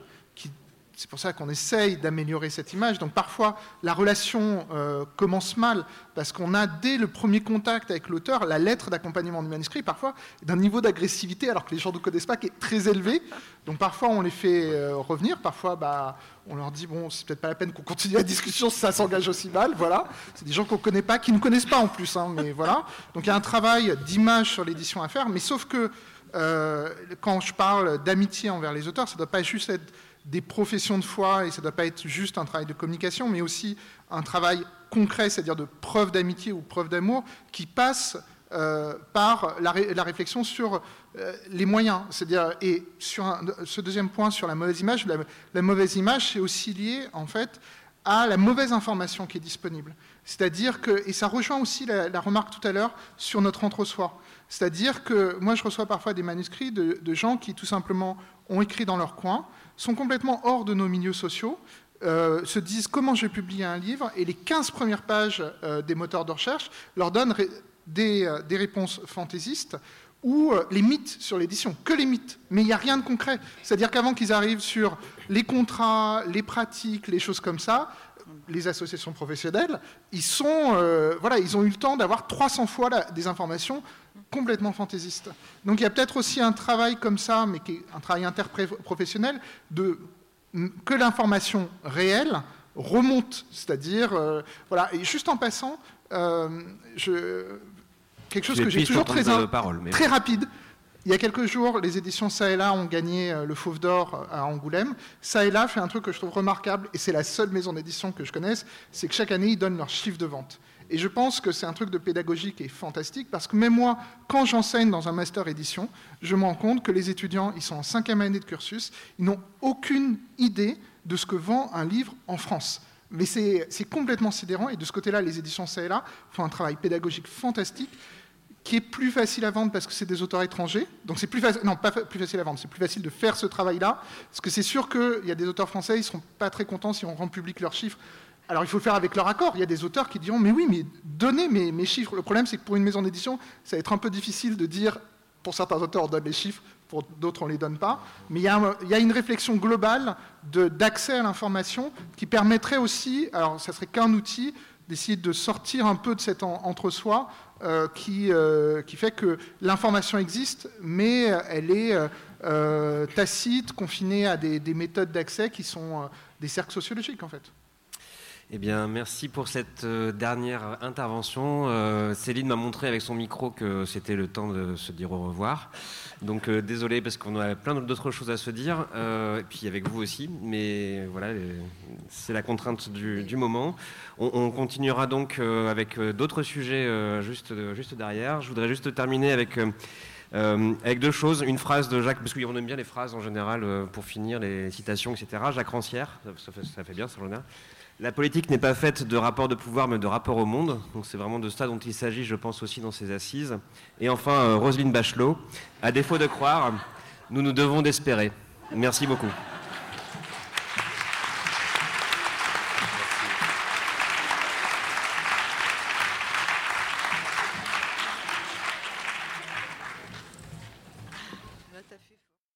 C'est pour ça qu'on essaye d'améliorer cette image. Donc parfois, la relation euh, commence mal parce qu'on a dès le premier contact avec l'auteur la lettre d'accompagnement du manuscrit, parfois d'un niveau d'agressivité, alors que les gens ne connaissent pas, qui est très élevé. Donc parfois, on les fait euh, revenir. Parfois, bah, on leur dit bon, c'est peut-être pas la peine qu'on continue la discussion si ça s'engage aussi mal. Voilà. C'est des gens qu'on connaît pas, qui ne connaissent pas en plus. Hein, mais voilà. Donc il y a un travail d'image sur l'édition à faire. Mais sauf que euh, quand je parle d'amitié envers les auteurs, ça ne doit pas juste être des professions de foi et ça ne doit pas être juste un travail de communication, mais aussi un travail concret, c'est-à-dire de preuve d'amitié ou preuve d'amour, qui passe euh, par la, réflexion sur euh, les moyens. C'est-à-dire, et sur ce deuxième point sur la mauvaise image, la, mauvaise image, c'est aussi lié en fait à la mauvaise information qui est disponible. C'est-à-dire que, et ça rejoint aussi la, la remarque tout à l'heure sur notre entre-soi. C'est-à-dire que moi, je reçois parfois des manuscrits de, gens qui, tout simplement, ont écrit dans leur coin, sont complètement hors de nos milieux sociaux, euh, se disent comment je vais publier un livre, et les 15 premières pages euh, des moteurs de recherche leur donnent euh, des, réponses fantaisistes ou les mythes sur l'édition, que les mythes, mais il n'y a rien de concret. C'est-à-dire qu'avant qu'ils arrivent sur les contrats, les pratiques, les choses comme ça, les associations professionnelles, ils, sont, voilà, ils ont eu le temps d'avoir 300 fois des informations complètement fantaisiste. Donc il y a peut-être aussi un travail comme ça, mais qui est un travail interprofessionnel, de que l'information réelle remonte, c'est-à-dire, euh, voilà, et juste en passant, euh, je, quelque chose que j'ai toujours très, très rapide, Il y a quelques jours, les éditions Ça et là ont gagné le Fauve d'Or à Angoulême. Ça et là fait un truc que je trouve remarquable, et c'est la seule maison d'édition que je connaisse, c'est que chaque année, ils donnent leur chiffre de vente. Et je pense que c'est un truc de pédagogie qui est fantastique parce que même moi, quand j'enseigne dans un master édition, je me rends compte que les étudiants, ils sont en cinquième année de cursus, ils n'ont aucune idée de ce que vend un livre en France. Mais c'est complètement sidérant et de ce côté-là, les éditions CLA font un travail pédagogique fantastique qui est plus facile à vendre parce que c'est des auteurs étrangers. Donc c'est plus facile, non pas plus facile à vendre, c'est plus facile de faire ce travail-là parce que c'est sûr qu'il y a des auteurs français, ils ne seront pas très contents si on rend public leurs chiffres alors il faut le faire avec leur accord. Il y a des auteurs qui diront Mais oui, mais donnez mes, chiffres. Le problème, c'est que pour une maison d'édition, ça va être un peu difficile de dire pour certains auteurs, on donne les chiffres, pour d'autres, on ne les donne pas. Mais il y a, une réflexion globale d'accès à l'information qui permettrait aussi, alors ça serait qu'un outil, d'essayer de sortir un peu de cet entre-soi euh, qui, euh, qui, fait que l'information existe, mais elle est euh, tacite, confinée à des méthodes d'accès qui sont des cercles sociologiques en fait. Eh bien, merci pour cette euh, dernière intervention. Euh, Céline m'a montré avec son micro que c'était le temps de se dire au revoir. Donc, euh, désolé parce qu'on a plein d'autres choses à se dire, et puis avec vous aussi. Mais voilà, c'est la contrainte du, moment. On, continuera donc avec d'autres sujets juste, juste derrière. Je voudrais juste terminer avec. avec deux choses. Une phrase de Jacques, parce qu'on aime bien les phrases en général pour finir, les citations, etc. Jacques Rancière, ça fait, ça fait bien, ça la politique n'est pas faite de rapports de pouvoir, mais de rapports au monde. Donc c'est vraiment de ça dont il s'agit, je pense, aussi dans ces assises. Et enfin, euh, Roselyne Bachelot, à défaut de croire, nous nous devons d'espérer. Merci beaucoup.